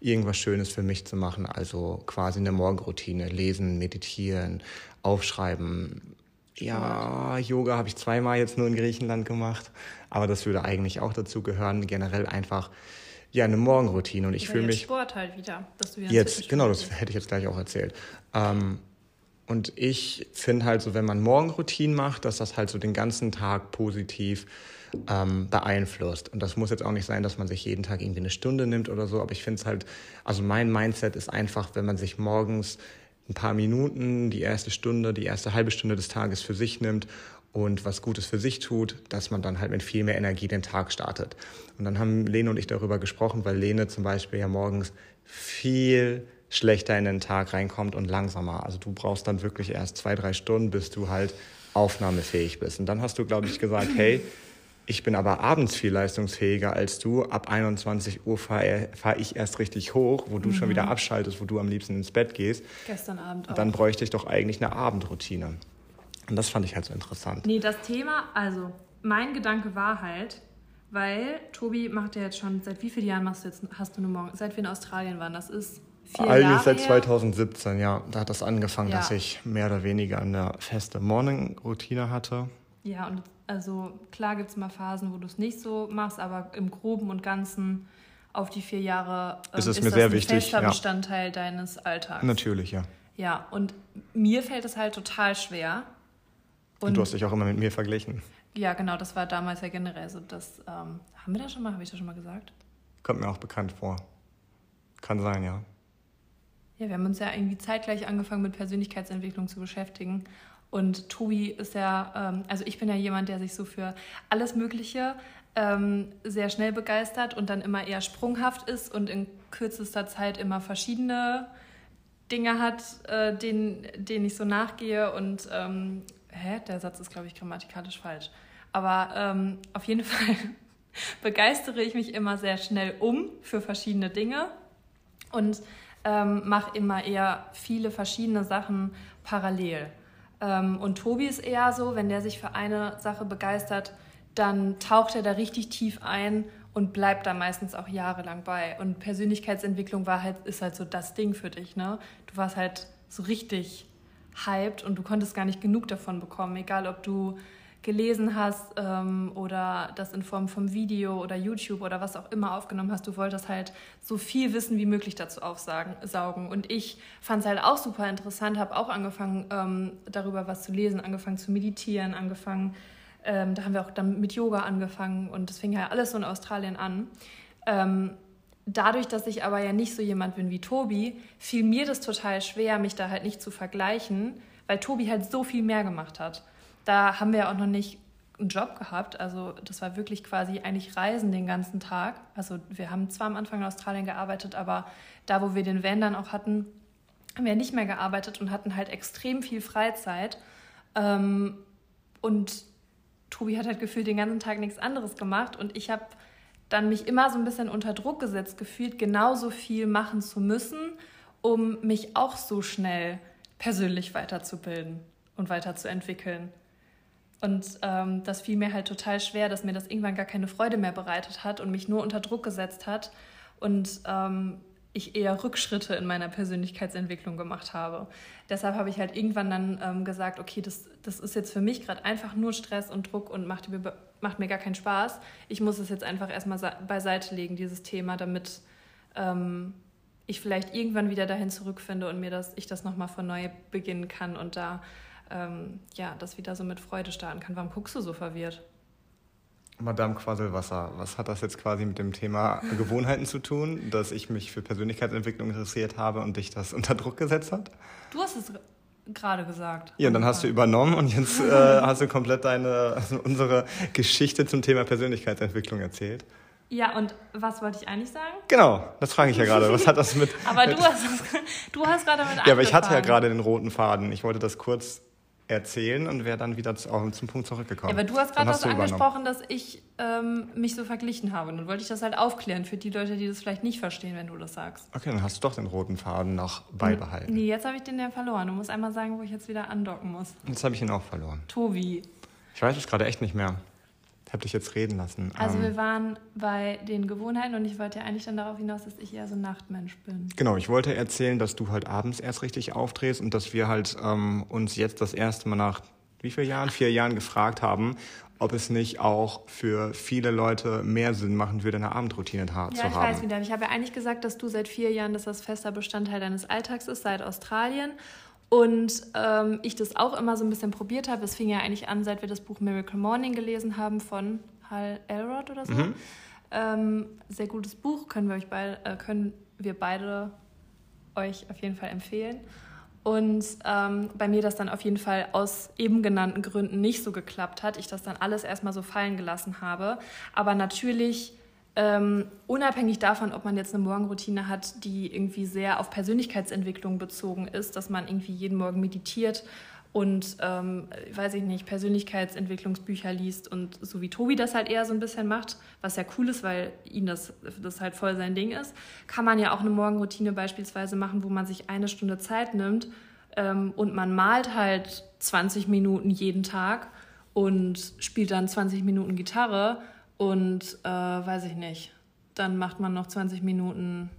irgendwas Schönes für mich zu machen. Also quasi eine Morgenroutine, lesen, meditieren, aufschreiben. Ja, Yoga habe ich zweimal jetzt nur in Griechenland gemacht, aber das würde eigentlich auch dazu gehören. Generell einfach ja eine Morgenroutine und ich fühle mich Sport halt wieder, dass du wieder jetzt genau, das hätte ich jetzt gleich auch erzählt. Ähm, und ich finde halt so, wenn man Morgenroutinen macht, dass das halt so den ganzen Tag positiv ähm, beeinflusst. Und das muss jetzt auch nicht sein, dass man sich jeden Tag irgendwie eine Stunde nimmt oder so, aber ich finde es halt, also mein Mindset ist einfach, wenn man sich morgens ein paar Minuten, die erste Stunde, die erste halbe Stunde des Tages für sich nimmt und was Gutes für sich tut, dass man dann halt mit viel mehr Energie den Tag startet. Und dann haben Lene und ich darüber gesprochen, weil Lene zum Beispiel ja morgens viel schlechter in den Tag reinkommt und langsamer. Also du brauchst dann wirklich erst zwei, drei Stunden, bis du halt aufnahmefähig bist. Und dann hast du, glaube ich, gesagt, hey, ich bin aber abends viel leistungsfähiger als du. Ab 21 Uhr fahre fahr ich erst richtig hoch, wo du mhm. schon wieder abschaltest, wo du am liebsten ins Bett gehst. Gestern Abend auch. Dann bräuchte ich doch eigentlich eine Abendroutine. Und das fand ich halt so interessant. Nee, das Thema, also mein Gedanke war halt, weil Tobi macht ja jetzt schon, seit wie vielen Jahren machst du jetzt, hast du eine Morgen, seit wir in Australien waren, das ist vier Eigentlich Jahre seit 2017, her. ja. Da hat das angefangen, ja. dass ich mehr oder weniger eine feste Morning-Routine hatte. Ja, und also klar gibt es mal Phasen, wo du es nicht so machst, aber im Groben und Ganzen auf die vier Jahre ähm, ist, es ist mir das sehr ein wichtig, fester ja. Bestandteil deines Alltags. Natürlich, ja. Ja, und mir fällt es halt total schwer. Und, und du hast dich auch immer mit mir verglichen. Ja, genau, das war damals ja generell so. Das, ähm, haben wir das schon mal, habe ich das schon mal gesagt? Kommt mir auch bekannt vor. Kann sein, ja. Ja, wir haben uns ja irgendwie zeitgleich angefangen mit Persönlichkeitsentwicklung zu beschäftigen. Und Tobi ist ja, ähm, also ich bin ja jemand, der sich so für alles Mögliche ähm, sehr schnell begeistert und dann immer eher sprunghaft ist und in kürzester Zeit immer verschiedene Dinge hat, äh, denen, denen ich so nachgehe. Und ähm, hä, der Satz ist, glaube ich, grammatikalisch falsch. Aber ähm, auf jeden Fall begeistere ich mich immer sehr schnell um für verschiedene Dinge und ähm, mache immer eher viele verschiedene Sachen parallel. Ähm, und Tobi ist eher so, wenn der sich für eine Sache begeistert, dann taucht er da richtig tief ein und bleibt da meistens auch jahrelang bei. Und Persönlichkeitsentwicklung war halt, ist halt so das Ding für dich, ne? Du warst halt so richtig hyped und du konntest gar nicht genug davon bekommen, egal ob du gelesen hast ähm, oder das in Form vom Video oder YouTube oder was auch immer aufgenommen hast, du wolltest halt so viel Wissen wie möglich dazu aufsaugen. Und ich fand es halt auch super interessant, habe auch angefangen, ähm, darüber was zu lesen, angefangen zu meditieren, angefangen, ähm, da haben wir auch dann mit Yoga angefangen und das fing ja alles so in Australien an. Ähm, dadurch, dass ich aber ja nicht so jemand bin wie Tobi, fiel mir das total schwer, mich da halt nicht zu vergleichen, weil Tobi halt so viel mehr gemacht hat da haben wir auch noch nicht einen Job gehabt. Also das war wirklich quasi eigentlich Reisen den ganzen Tag. Also wir haben zwar am Anfang in Australien gearbeitet, aber da, wo wir den Van dann auch hatten, haben wir nicht mehr gearbeitet und hatten halt extrem viel Freizeit. Ähm, und Tobi hat halt gefühlt den ganzen Tag nichts anderes gemacht und ich habe dann mich immer so ein bisschen unter Druck gesetzt gefühlt, genauso viel machen zu müssen, um mich auch so schnell persönlich weiterzubilden und weiterzuentwickeln. Und ähm, das fiel mir halt total schwer, dass mir das irgendwann gar keine Freude mehr bereitet hat und mich nur unter Druck gesetzt hat und ähm, ich eher Rückschritte in meiner Persönlichkeitsentwicklung gemacht habe. Deshalb habe ich halt irgendwann dann ähm, gesagt, okay, das, das ist jetzt für mich gerade einfach nur Stress und Druck und macht mir, macht mir gar keinen Spaß. Ich muss es jetzt einfach erstmal beiseite legen, dieses Thema, damit ähm, ich vielleicht irgendwann wieder dahin zurückfinde und mir das, ich das nochmal von neu beginnen kann und da ähm, ja, das wieder so mit Freude starten kann. Warum guckst du so verwirrt? Madame Quasselwasser, was hat das jetzt quasi mit dem Thema Gewohnheiten zu tun, dass ich mich für Persönlichkeitsentwicklung interessiert habe und dich das unter Druck gesetzt hat? Du hast es gerade gesagt. Ja, und dann hast du übernommen und jetzt äh, hast du komplett deine, also unsere Geschichte zum Thema Persönlichkeitsentwicklung erzählt. Ja, und was wollte ich eigentlich sagen? Genau, das frage ich ja gerade. Was hat das mit. aber du hast, du hast gerade mit Ja, aber ich hatte ja gerade den roten Faden. Ich wollte das kurz erzählen und wäre dann wieder zum Punkt zurückgekommen. Ja, aber du hast gerade das angesprochen, dass ich ähm, mich so verglichen habe. Und dann wollte ich das halt aufklären für die Leute, die das vielleicht nicht verstehen, wenn du das sagst. Okay, dann hast du doch den roten Faden noch beibehalten. Nee, jetzt habe ich den ja verloren. Du musst einmal sagen, wo ich jetzt wieder andocken muss. Jetzt habe ich ihn auch verloren. Tobi. Ich weiß es gerade echt nicht mehr. Ich habe dich jetzt reden lassen. Also ähm, wir waren bei den Gewohnheiten und ich wollte ja eigentlich dann darauf hinaus, dass ich eher so ein Nachtmensch bin. Genau, ich wollte erzählen, dass du halt abends erst richtig aufdrehst und dass wir halt ähm, uns jetzt das erste Mal nach wie vielen Jahren? Vier Jahren gefragt haben, ob es nicht auch für viele Leute mehr Sinn machen würde, eine Abendroutine zu haben. Ja, ich weiß wieder. Ich habe ja eigentlich gesagt, dass du seit vier Jahren, dass das fester Bestandteil deines Alltags ist, seit Australien. Und ähm, ich das auch immer so ein bisschen probiert habe. Es fing ja eigentlich an, seit wir das Buch Miracle Morning gelesen haben von Hal Elrod oder so. Mhm. Ähm, sehr gutes Buch, können wir, euch beide, äh, können wir beide euch auf jeden Fall empfehlen. Und ähm, bei mir das dann auf jeden Fall aus eben genannten Gründen nicht so geklappt hat. Ich das dann alles erstmal so fallen gelassen habe. Aber natürlich ähm, unabhängig davon, ob man jetzt eine Morgenroutine hat, die irgendwie sehr auf Persönlichkeitsentwicklung bezogen ist, dass man irgendwie jeden Morgen meditiert und, ähm, weiß ich nicht, Persönlichkeitsentwicklungsbücher liest und so wie Tobi das halt eher so ein bisschen macht, was ja cool ist, weil ihm das, das halt voll sein Ding ist, kann man ja auch eine Morgenroutine beispielsweise machen, wo man sich eine Stunde Zeit nimmt ähm, und man malt halt 20 Minuten jeden Tag und spielt dann 20 Minuten Gitarre und äh, weiß ich nicht, dann macht man noch 20 Minuten.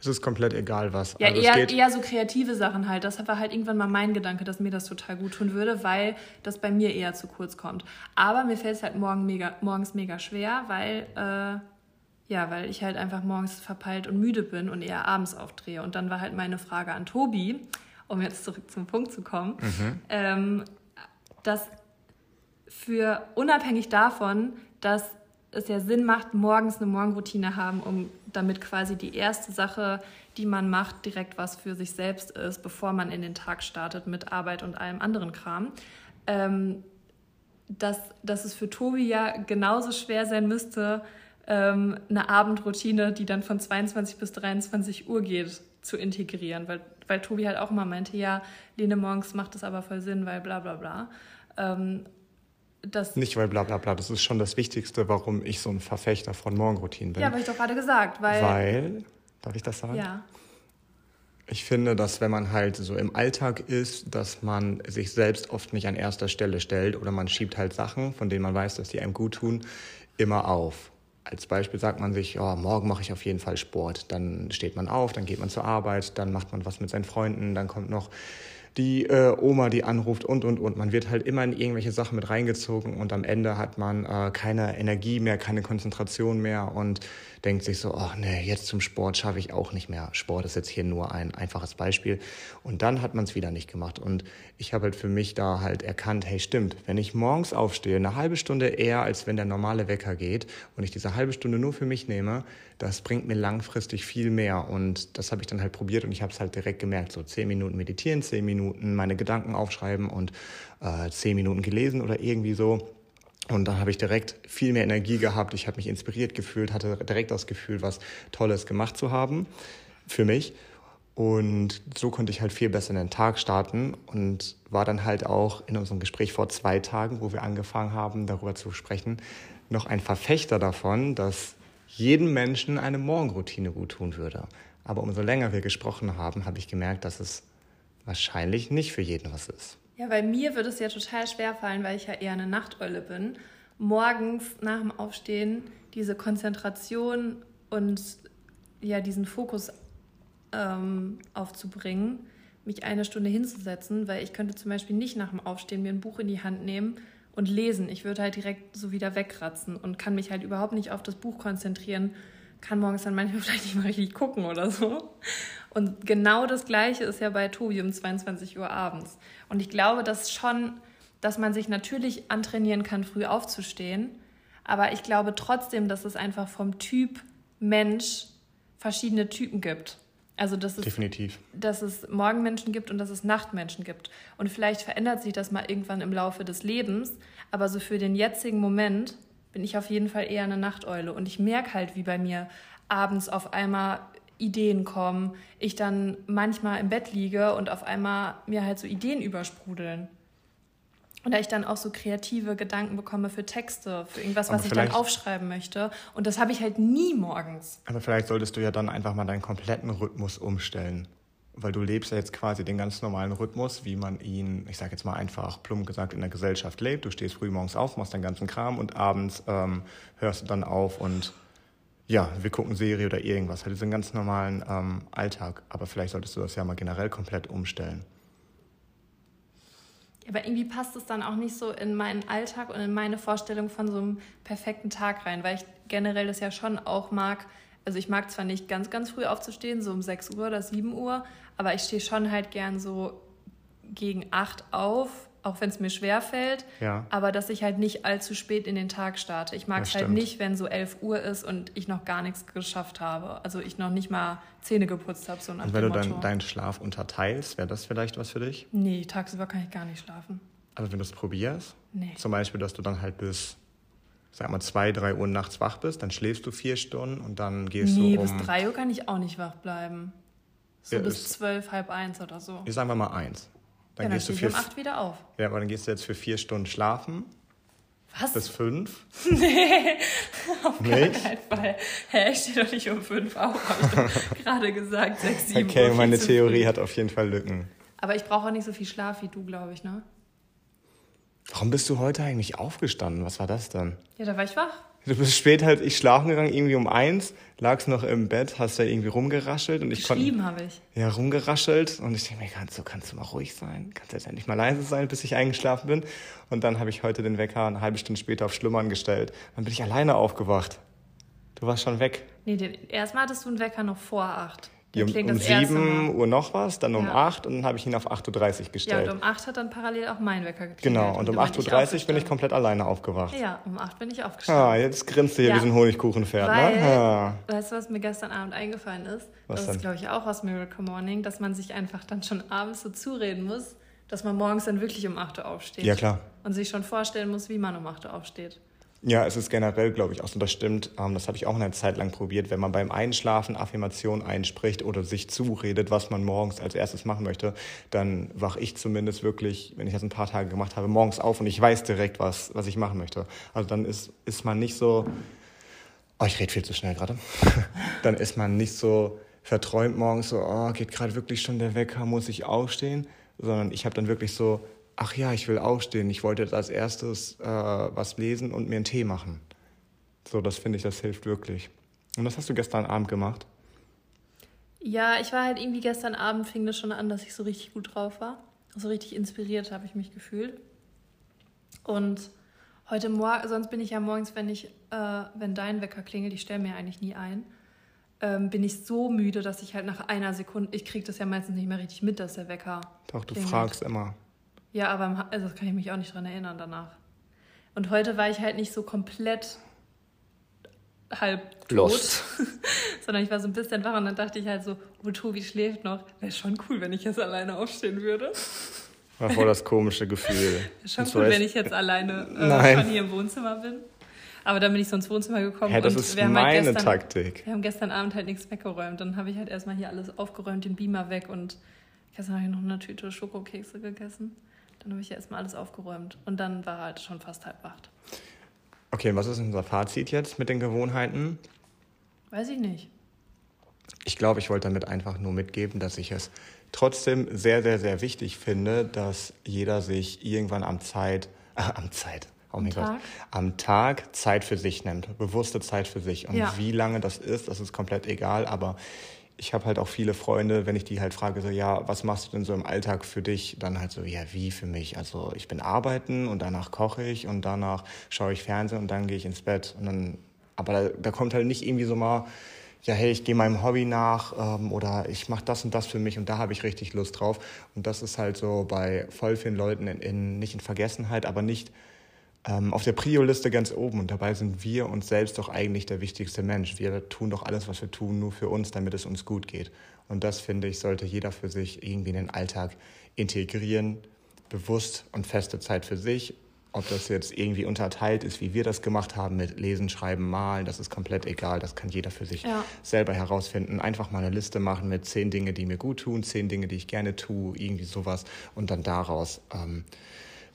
Es ist komplett egal, was. Ja, also eher, eher so kreative Sachen halt. Das war halt irgendwann mal mein Gedanke, dass mir das total gut tun würde, weil das bei mir eher zu kurz kommt. Aber mir fällt es halt morgen mega, morgens mega schwer, weil, äh, ja, weil ich halt einfach morgens verpeilt und müde bin und eher abends aufdrehe. Und dann war halt meine Frage an Tobi, um jetzt zurück zum Punkt zu kommen, mhm. ähm, dass für unabhängig davon, dass es ja Sinn macht, morgens eine Morgenroutine haben, um damit quasi die erste Sache, die man macht, direkt was für sich selbst ist, bevor man in den Tag startet mit Arbeit und allem anderen Kram. Ähm, dass, dass es für Tobi ja genauso schwer sein müsste, ähm, eine Abendroutine, die dann von 22 bis 23 Uhr geht, zu integrieren. Weil, weil Tobi halt auch immer meinte, ja, Lene morgens macht das aber voll Sinn, weil bla bla bla. Ähm, das Nicht weil bla bla bla, das ist schon das Wichtigste, warum ich so ein Verfechter von Morgenroutinen bin. Ja, habe ich doch gerade gesagt, weil. Weil, darf ich das sagen? Ja. Ich finde, dass wenn man halt so im Alltag ist, dass man sich selbst oft nicht an erster Stelle stellt oder man schiebt halt Sachen, von denen man weiß, dass die einem gut tun, immer auf. als Beispiel sagt man sich, oh, morgen mache ich auf jeden Fall Sport. Dann steht man auf, dann geht man zur Arbeit, dann macht man was mit seinen Freunden, dann kommt noch die äh, Oma, die anruft und, und, und. Man wird halt immer in irgendwelche Sachen mit reingezogen und am Ende hat man äh, keine Energie mehr, keine Konzentration mehr und denkt sich so, ach nee, jetzt zum Sport schaffe ich auch nicht mehr. Sport ist jetzt hier nur ein einfaches Beispiel. Und dann hat man es wieder nicht gemacht. Und ich habe halt für mich da halt erkannt, hey, stimmt, wenn ich morgens aufstehe, eine halbe Stunde eher, als wenn der normale Wecker geht und ich diese halbe Stunde nur für mich nehme, das bringt mir langfristig viel mehr. Und das habe ich dann halt probiert und ich habe es halt direkt gemerkt. So zehn Minuten meditieren, zehn Minuten meine Gedanken aufschreiben und äh, zehn Minuten gelesen oder irgendwie so. Und dann habe ich direkt viel mehr Energie gehabt. Ich habe mich inspiriert gefühlt, hatte direkt das Gefühl, was Tolles gemacht zu haben für mich. Und so konnte ich halt viel besser in den Tag starten und war dann halt auch in unserem Gespräch vor zwei Tagen, wo wir angefangen haben, darüber zu sprechen, noch ein Verfechter davon, dass jedem Menschen eine Morgenroutine gut tun würde. Aber umso länger wir gesprochen haben, habe ich gemerkt, dass es wahrscheinlich nicht für jeden was ist. Ja, bei mir würde es ja total schwer fallen, weil ich ja eher eine Nachteule bin, morgens nach dem Aufstehen diese Konzentration und ja diesen Fokus ähm, aufzubringen, mich eine Stunde hinzusetzen, weil ich könnte zum Beispiel nicht nach dem Aufstehen mir ein Buch in die Hand nehmen und lesen. Ich würde halt direkt so wieder wegratzen und kann mich halt überhaupt nicht auf das Buch konzentrieren, kann morgens dann manchmal vielleicht nicht mal richtig gucken oder so. Und genau das Gleiche ist ja bei Tobi um 22 Uhr abends. Und ich glaube, dass schon, dass man sich natürlich antrainieren kann, früh aufzustehen. Aber ich glaube trotzdem, dass es einfach vom Typ Mensch verschiedene Typen gibt. Also dass es, Definitiv. dass es Morgenmenschen gibt und dass es Nachtmenschen gibt. Und vielleicht verändert sich das mal irgendwann im Laufe des Lebens. Aber so für den jetzigen Moment bin ich auf jeden Fall eher eine Nachteule. Und ich merke halt, wie bei mir abends auf einmal Ideen kommen, ich dann manchmal im Bett liege und auf einmal mir halt so Ideen übersprudeln. Oder ich dann auch so kreative Gedanken bekomme für Texte, für irgendwas, was ich dann aufschreiben möchte. Und das habe ich halt nie morgens. Aber vielleicht solltest du ja dann einfach mal deinen kompletten Rhythmus umstellen. Weil du lebst ja jetzt quasi den ganz normalen Rhythmus, wie man ihn, ich sage jetzt mal einfach plump gesagt, in der Gesellschaft lebt. Du stehst früh morgens auf, machst deinen ganzen Kram und abends ähm, hörst du dann auf und ja, wir gucken Serie oder irgendwas, halt diesen ganz normalen ähm, Alltag. Aber vielleicht solltest du das ja mal generell komplett umstellen. Aber irgendwie passt es dann auch nicht so in meinen Alltag und in meine Vorstellung von so einem perfekten Tag rein, weil ich generell das ja schon auch mag. Also ich mag zwar nicht ganz, ganz früh aufzustehen, so um 6 Uhr oder 7 Uhr, aber ich stehe schon halt gern so gegen 8 auf auch wenn es mir schwer fällt, ja. aber dass ich halt nicht allzu spät in den Tag starte. Ich mag es halt nicht, wenn so 11 Uhr ist und ich noch gar nichts geschafft habe. Also ich noch nicht mal Zähne geputzt habe. So und wenn du dann deinen Schlaf unterteilst, wäre das vielleicht was für dich? Nee, tagsüber kann ich gar nicht schlafen. Also wenn du es probierst? Nee. Zum Beispiel, dass du dann halt bis, sag mal, 2, 3 Uhr nachts wach bist, dann schläfst du vier Stunden und dann gehst nee, du um... Nee, bis 3 Uhr kann ich auch nicht wach bleiben. So ja, bis 12, halb eins oder so. Ich sag mal eins. Dann, ja, dann gehst du für, um acht wieder auf. Ja, aber dann gehst du jetzt für vier Stunden schlafen. Was? Bis fünf? nee, auf keinen Fall. Hä, ich stehe doch nicht um fünf auf, habe ich gerade gesagt. Sechs, sieben Okay, Uhr, meine Theorie hat auf jeden Fall Lücken. Aber ich brauche auch nicht so viel Schlaf wie du, glaube ich, ne? Warum bist du heute eigentlich aufgestanden? Was war das dann? Ja, da war ich wach. Du bist spät halt, ich schlafen gegangen, irgendwie um eins, lagst noch im Bett, hast da irgendwie rumgeraschelt und ich konnte. Geschrieben habe ich. Ja, rumgeraschelt und ich denke mir, kannst du, kannst du mal ruhig sein? Kannst du jetzt endlich mal leise sein, bis ich eingeschlafen bin? Und dann habe ich heute den Wecker eine halbe Stunde später auf Schlummern gestellt. Dann bin ich alleine aufgewacht. Du warst schon weg. Nee, den, erstmal hattest du einen Wecker noch vor acht um, um 7 Uhr noch was, dann um ja. 8 und dann habe ich ihn auf 8.30 Uhr gestellt. Ja, und um 8 hat dann parallel auch mein Wecker geklingelt. Genau, und, und um 8.30 Uhr bin ich komplett alleine aufgewacht. Ja, um 8 bin ich aufgestanden. Ah, jetzt grinst du hier ja. wie so ein Honigkuchenpferd, ne? Weil, ne? Ja. Weißt du, was mir gestern Abend eingefallen ist? Was das denn? ist, glaube ich, auch aus Miracle Morning, dass man sich einfach dann schon abends so zureden muss, dass man morgens dann wirklich um 8 Uhr aufsteht. Ja, klar. Und sich schon vorstellen muss, wie man um 8 Uhr aufsteht. Ja, es ist generell, glaube ich, auch so, das stimmt. Ähm, das habe ich auch eine Zeit lang probiert. Wenn man beim Einschlafen Affirmationen einspricht oder sich zuredet, was man morgens als erstes machen möchte, dann wache ich zumindest wirklich, wenn ich das ein paar Tage gemacht habe, morgens auf und ich weiß direkt, was, was ich machen möchte. Also dann ist, ist man nicht so, oh, ich rede viel zu schnell gerade, dann ist man nicht so verträumt morgens so, oh, geht gerade wirklich schon der Wecker, muss ich aufstehen, sondern ich habe dann wirklich so, ach ja, ich will aufstehen, ich wollte jetzt als erstes äh, was lesen und mir einen Tee machen. So, das finde ich, das hilft wirklich. Und was hast du gestern Abend gemacht? Ja, ich war halt irgendwie gestern Abend, fing das schon an, dass ich so richtig gut drauf war. So richtig inspiriert habe ich mich gefühlt. Und heute Morgen, sonst bin ich ja morgens, wenn ich, äh, wenn dein Wecker klingelt, ich stelle mir eigentlich nie ein, ähm, bin ich so müde, dass ich halt nach einer Sekunde, ich kriege das ja meistens nicht mehr richtig mit, dass der Wecker. Doch, du klingelt. fragst immer. Ja, aber also kann ich mich auch nicht dran erinnern danach. Und heute war ich halt nicht so komplett halb tot, sondern ich war so ein bisschen wach und dann dachte ich halt so, wo Tobi schläft noch, wäre schon cool, wenn ich jetzt alleine aufstehen würde. War voll das komische Gefühl. schon cool, wenn ich jetzt alleine äh, schon hier im Wohnzimmer bin. Aber dann bin ich so ins Wohnzimmer gekommen. Hey, das und ist wir meine halt gestern, Taktik. Wir haben gestern Abend halt nichts weggeräumt. Dann habe ich halt erstmal hier alles aufgeräumt, den Beamer weg und gestern habe ich noch eine Tüte Schokokekse gegessen. Dann habe ich ja erstmal alles aufgeräumt. Und dann war halt schon fast halb acht. Okay, was ist unser Fazit jetzt mit den Gewohnheiten? Weiß ich nicht. Ich glaube, ich wollte damit einfach nur mitgeben, dass ich es trotzdem sehr, sehr, sehr wichtig finde, dass jeder sich irgendwann am Zeit, äh, am Zeit, oh mein Gott, am Tag Zeit für sich nimmt, bewusste Zeit für sich. Und ja. wie lange das ist, das ist komplett egal, aber ich habe halt auch viele Freunde, wenn ich die halt frage, so, ja, was machst du denn so im Alltag für dich? Dann halt so, ja, wie für mich? Also ich bin arbeiten und danach koche ich und danach schaue ich Fernsehen und dann gehe ich ins Bett. Und dann, aber da, da kommt halt nicht irgendwie so mal, ja, hey, ich gehe meinem Hobby nach ähm, oder ich mache das und das für mich und da habe ich richtig Lust drauf. Und das ist halt so bei voll vielen Leuten in, in, nicht in Vergessenheit, aber nicht ähm, auf der Prio-Liste ganz oben. Und dabei sind wir uns selbst doch eigentlich der wichtigste Mensch. Wir tun doch alles, was wir tun, nur für uns, damit es uns gut geht. Und das, finde ich, sollte jeder für sich irgendwie in den Alltag integrieren. Bewusst und feste Zeit für sich. Ob das jetzt irgendwie unterteilt ist, wie wir das gemacht haben mit Lesen, Schreiben, Malen, das ist komplett egal. Das kann jeder für sich ja. selber herausfinden. Einfach mal eine Liste machen mit zehn Dinge, die mir gut tun, zehn Dinge, die ich gerne tue, irgendwie sowas. Und dann daraus ähm,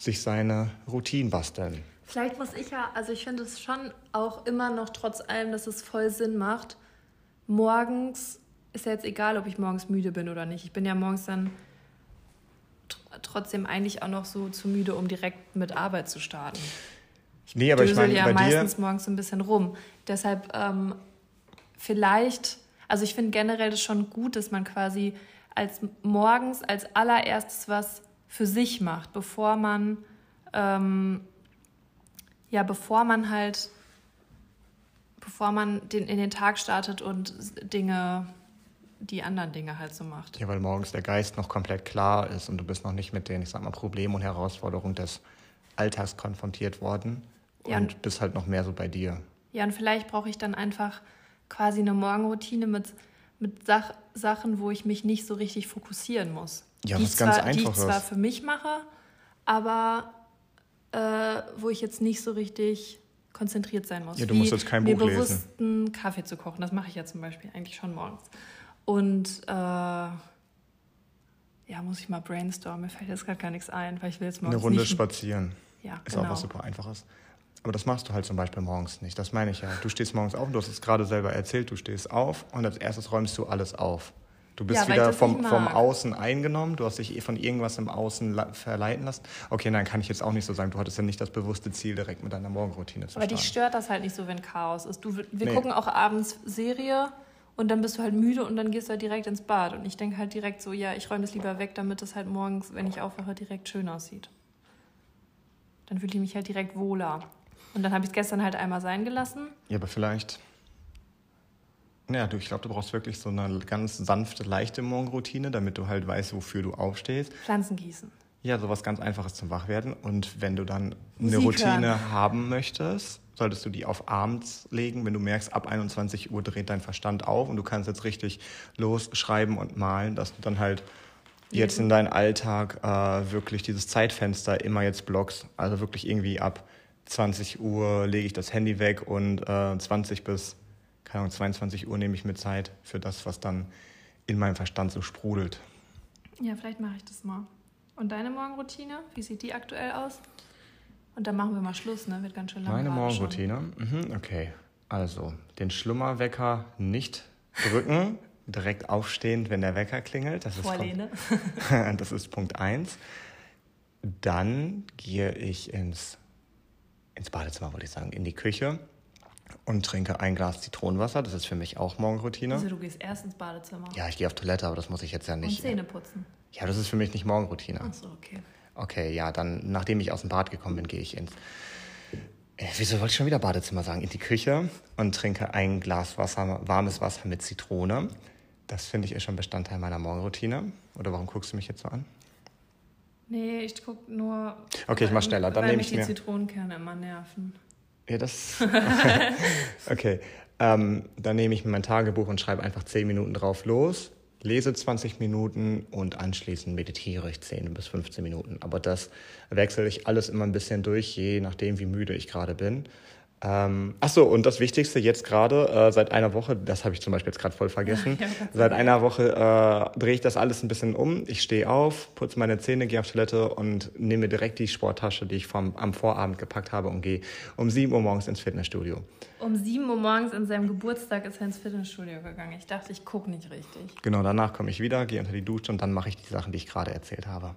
sich seine Routinen basteln. Vielleicht muss ich ja, also ich finde es schon auch immer noch trotz allem, dass es voll Sinn macht. Morgens ist ja jetzt egal, ob ich morgens müde bin oder nicht. Ich bin ja morgens dann trotzdem eigentlich auch noch so zu müde, um direkt mit Arbeit zu starten. Ich nee, aber ich meine, ja bei meistens dir... morgens ein bisschen rum. Deshalb ähm, vielleicht, also ich finde generell das schon gut, dass man quasi als morgens als allererstes was für sich macht, bevor man ähm, ja, bevor man halt, bevor man den, in den Tag startet und Dinge, die anderen Dinge halt so macht. Ja, weil morgens der Geist noch komplett klar ist und du bist noch nicht mit den, ich sag mal, Problemen und Herausforderungen des Alltags konfrontiert worden ja, und, und bist halt noch mehr so bei dir. Ja, und vielleicht brauche ich dann einfach quasi eine Morgenroutine mit, mit Sach Sachen, wo ich mich nicht so richtig fokussieren muss. Ja, die was zwar, ganz. Die ich zwar für mich mache, aber äh, wo ich jetzt nicht so richtig konzentriert sein muss. Ja, du musst jetzt kein Buch mir bewusst lesen. Kaffee zu kochen. Das mache ich ja zum Beispiel eigentlich schon morgens. Und äh, ja, muss ich mal brainstormen. Mir fällt jetzt gerade gar nichts ein, weil ich will jetzt morgens Eine Runde nicht... spazieren. Ja, Ist genau. auch was super Einfaches. Aber das machst du halt zum Beispiel morgens nicht. Das meine ich ja. Du stehst morgens auf, du hast es gerade selber erzählt, du stehst auf und als erstes räumst du alles auf. Du bist ja, wieder vom, vom Außen eingenommen, du hast dich eh von irgendwas im Außen verleiten lassen. Okay, nein, kann ich jetzt auch nicht so sagen. Du hattest ja nicht das bewusste Ziel, direkt mit deiner Morgenroutine zu Aber dich stört das halt nicht so, wenn Chaos ist. Du, wir nee. gucken auch abends Serie und dann bist du halt müde und dann gehst du halt direkt ins Bad. Und ich denke halt direkt so, ja, ich räume das lieber weg, damit es halt morgens, wenn ich aufwache, direkt schön aussieht. Dann fühle ich mich halt direkt wohler. Und dann habe ich es gestern halt einmal sein gelassen. Ja, aber vielleicht ja, du, ich glaube, du brauchst wirklich so eine ganz sanfte, leichte Morgenroutine, damit du halt weißt, wofür du aufstehst. Pflanzen gießen. Ja, sowas ganz Einfaches zum Wachwerden. Und wenn du dann eine Routine hören. haben möchtest, solltest du die auf abends legen, wenn du merkst, ab 21 Uhr dreht dein Verstand auf und du kannst jetzt richtig losschreiben und malen, dass du dann halt jetzt in deinen Alltag äh, wirklich dieses Zeitfenster immer jetzt blockst. Also wirklich irgendwie ab 20 Uhr lege ich das Handy weg und äh, 20 bis keine Ahnung, 22 Uhr nehme ich mir Zeit für das, was dann in meinem Verstand so sprudelt. Ja, vielleicht mache ich das mal. Und deine Morgenroutine, wie sieht die aktuell aus? Und dann machen wir mal Schluss, ne? Wird ganz schön lang. Meine Morgenroutine? Mhm, okay. Also, den Schlummerwecker nicht drücken, direkt aufstehend, wenn der Wecker klingelt. Das ist, Punkt, das ist Punkt 1. Dann gehe ich ins, ins Badezimmer, wollte ich sagen, in die Küche und trinke ein Glas Zitronenwasser. Das ist für mich auch Morgenroutine. Also du gehst erst ins Badezimmer. Ja, ich gehe auf Toilette, aber das muss ich jetzt ja Und nicht. Zähne putzen. Ja, das ist für mich nicht Morgenroutine. Achso, okay. Okay, ja, dann, nachdem ich aus dem Bad gekommen bin, gehe ich ins. Äh, wieso wollte ich schon wieder Badezimmer sagen? In die Küche und trinke ein Glas Wasser, warmes Wasser mit Zitrone. Das finde ich ist schon Bestandteil meiner Morgenroutine. Oder warum guckst du mich jetzt so an? Nee, ich guck nur. Okay, ich mach schneller. Dann nehme mich ich die mir- Zitronenkerne immer nerven. Ja, das. okay. Ähm, dann nehme ich mir mein Tagebuch und schreibe einfach 10 Minuten drauf los, lese 20 Minuten und anschließend meditiere ich 10 bis 15 Minuten. Aber das wechsle ich alles immer ein bisschen durch, je nachdem, wie müde ich gerade bin. Ähm, ach so, und das Wichtigste jetzt gerade, äh, seit einer Woche, das habe ich zum Beispiel jetzt gerade voll vergessen, Ja, seit einer Woche äh, drehe ich das alles ein bisschen um. Ich stehe auf, putze meine Zähne, gehe auf Toilette und nehme direkt die Sporttasche, die ich vom, am Vorabend gepackt habe und gehe um 7 Uhr morgens ins Fitnessstudio. Um 7 Uhr morgens an seinem Geburtstag ist er ins Fitnessstudio gegangen. Ich dachte, ich gucke nicht richtig. Genau, danach komme ich wieder, gehe unter die Dusche und dann mache ich die Sachen, die ich gerade erzählt habe.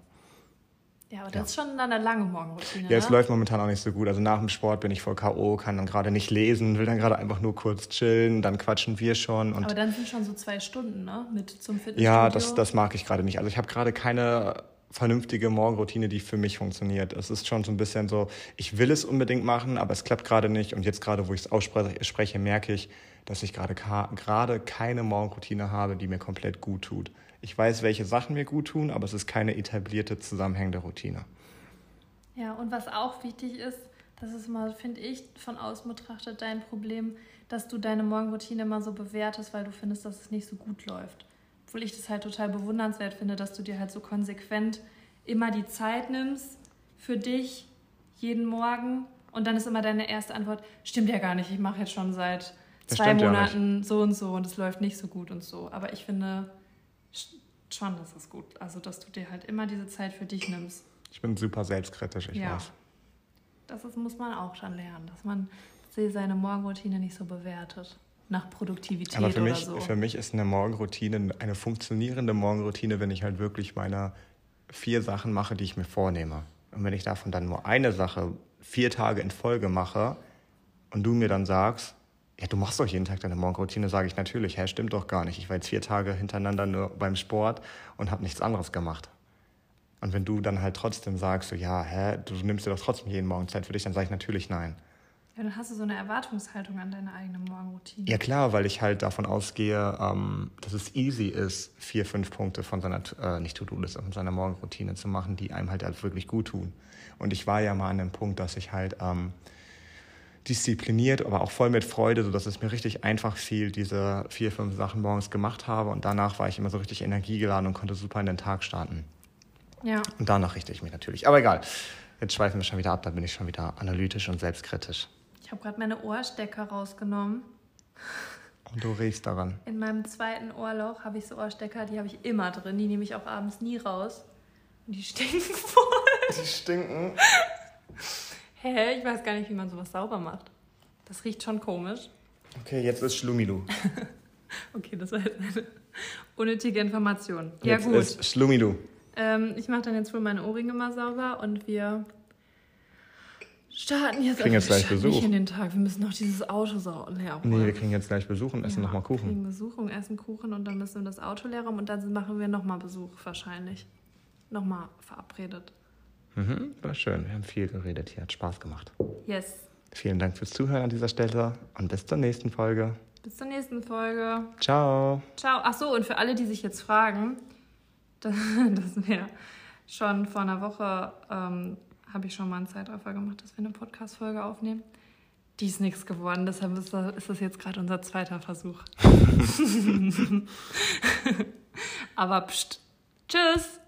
Ja, aber das ist schon dann eine lange Morgenroutine. Ja, es ne? läuft momentan auch nicht so gut. Also nach dem Sport bin ich voll K.O., kann dann gerade nicht lesen, will dann gerade einfach nur kurz chillen, dann quatschen wir schon. Und Aber dann sind schon so zwei Stunden, ne? Mit zum Fitnessstudio. ja, das, das mag ich gerade nicht. Also ich habe gerade keine vernünftige Morgenroutine, die für mich funktioniert. Es ist schon so ein bisschen so, ich will es unbedingt machen, aber es klappt gerade nicht. Und jetzt gerade, wo ich es ausspreche, merke ich, dass ich gerade keine Morgenroutine habe, die mir komplett gut tut. Ich weiß, welche Sachen mir gut tun, aber es ist keine etablierte, zusammenhängende Routine. Ja, und was auch wichtig ist, das ist mal, finde ich, von außen betrachtet dein Problem, dass du deine Morgenroutine immer so bewertest, weil du findest, dass es nicht so gut läuft. Obwohl ich das halt total bewundernswert finde, dass du dir halt so konsequent immer die Zeit nimmst für dich jeden Morgen und dann ist immer deine erste Antwort, stimmt ja gar nicht, ich mache jetzt schon seit Das zwei stimmt ja Monaten so und so und es läuft nicht so gut und so. Aber ich finde schon, dass es gut, also dass du dir halt immer diese Zeit für dich nimmst. Ich bin super selbstkritisch, ich Ja. weiß. Das ist, muss man auch schon lernen, dass man seine Morgenroutine nicht so bewertet. Nach Produktivität Aber für oder mich, so. für mich ist eine Morgenroutine, eine funktionierende Morgenroutine, wenn ich halt wirklich meine vier Sachen mache, die ich mir vornehme. Und wenn ich davon dann nur eine Sache vier Tage in Folge mache und du mir dann sagst, ja, du machst doch jeden Tag deine Morgenroutine, sage ich natürlich, hä, stimmt doch gar nicht. Ich war jetzt vier Tage hintereinander nur beim Sport und habe nichts anderes gemacht. Und wenn du dann halt trotzdem sagst, so, ja, hä, du nimmst dir doch trotzdem jeden Morgen Zeit für dich, dann sage ich natürlich nein. ja, dann hast du so eine Erwartungshaltung an deine eigene Morgenroutine. Ja klar, weil ich halt davon ausgehe, ähm, dass es easy ist, vier, fünf Punkte von seiner, äh, nicht To-Do-Liste, von seiner Morgenroutine zu machen, die einem halt, halt wirklich gut tun. Und ich war ja mal an dem Punkt, dass ich halt ähm, diszipliniert, aber auch voll mit Freude, sodass es mir richtig einfach fiel, diese vier, fünf Sachen morgens gemacht habe. Und danach war ich immer so richtig energiegeladen und konnte super in den Tag starten. Ja. Und danach richte ich mich natürlich. Aber egal, jetzt schweifen wir schon wieder ab, da bin ich schon wieder analytisch und selbstkritisch. Ich habe gerade meine Ohrstecker rausgenommen. Und du riechst daran. In meinem zweiten Ohrloch habe ich so Ohrstecker, die habe ich immer drin. Die nehme ich auch abends nie raus. Und die stinken voll. Die stinken. Hä? Ich weiß gar nicht, wie man sowas sauber macht. Das riecht schon komisch. Okay, jetzt ist Schlumilu. Okay, das war jetzt eine unnötige Information. Ja, Jetzt gut. ist Schlumilu. Ähm, ich mache dann jetzt wohl meine Ohrringe mal sauber und wir starten jetzt, Kriegen jetzt wir gleich Besuch. nicht in den Tag. Wir müssen noch dieses Auto sau leer räumen. Nee, wir kriegen jetzt gleich Besuch und essen Ja, nochmal Wir Kuchen. kriegen Besuch und essen Kuchen und dann müssen wir das Auto leer räumen und dann machen wir nochmal Besuch wahrscheinlich. Nochmal verabredet. Mhm, war schön. Wir haben viel geredet hier. Hat Spaß gemacht. Yes. Vielen Dank fürs Zuhören an dieser Stelle und bis zur nächsten Folge. Bis zur nächsten Folge. Ciao. Ciao. Ach so, und für alle, die sich jetzt fragen, das, das wäre schon vor einer Woche, ähm, habe ich schon mal einen Zeitraffer gemacht, dass wir eine Podcast-Folge aufnehmen. Die ist nichts geworden, deshalb ist das, ist das jetzt gerade unser zweiter Versuch. Aber pst. Tschüss.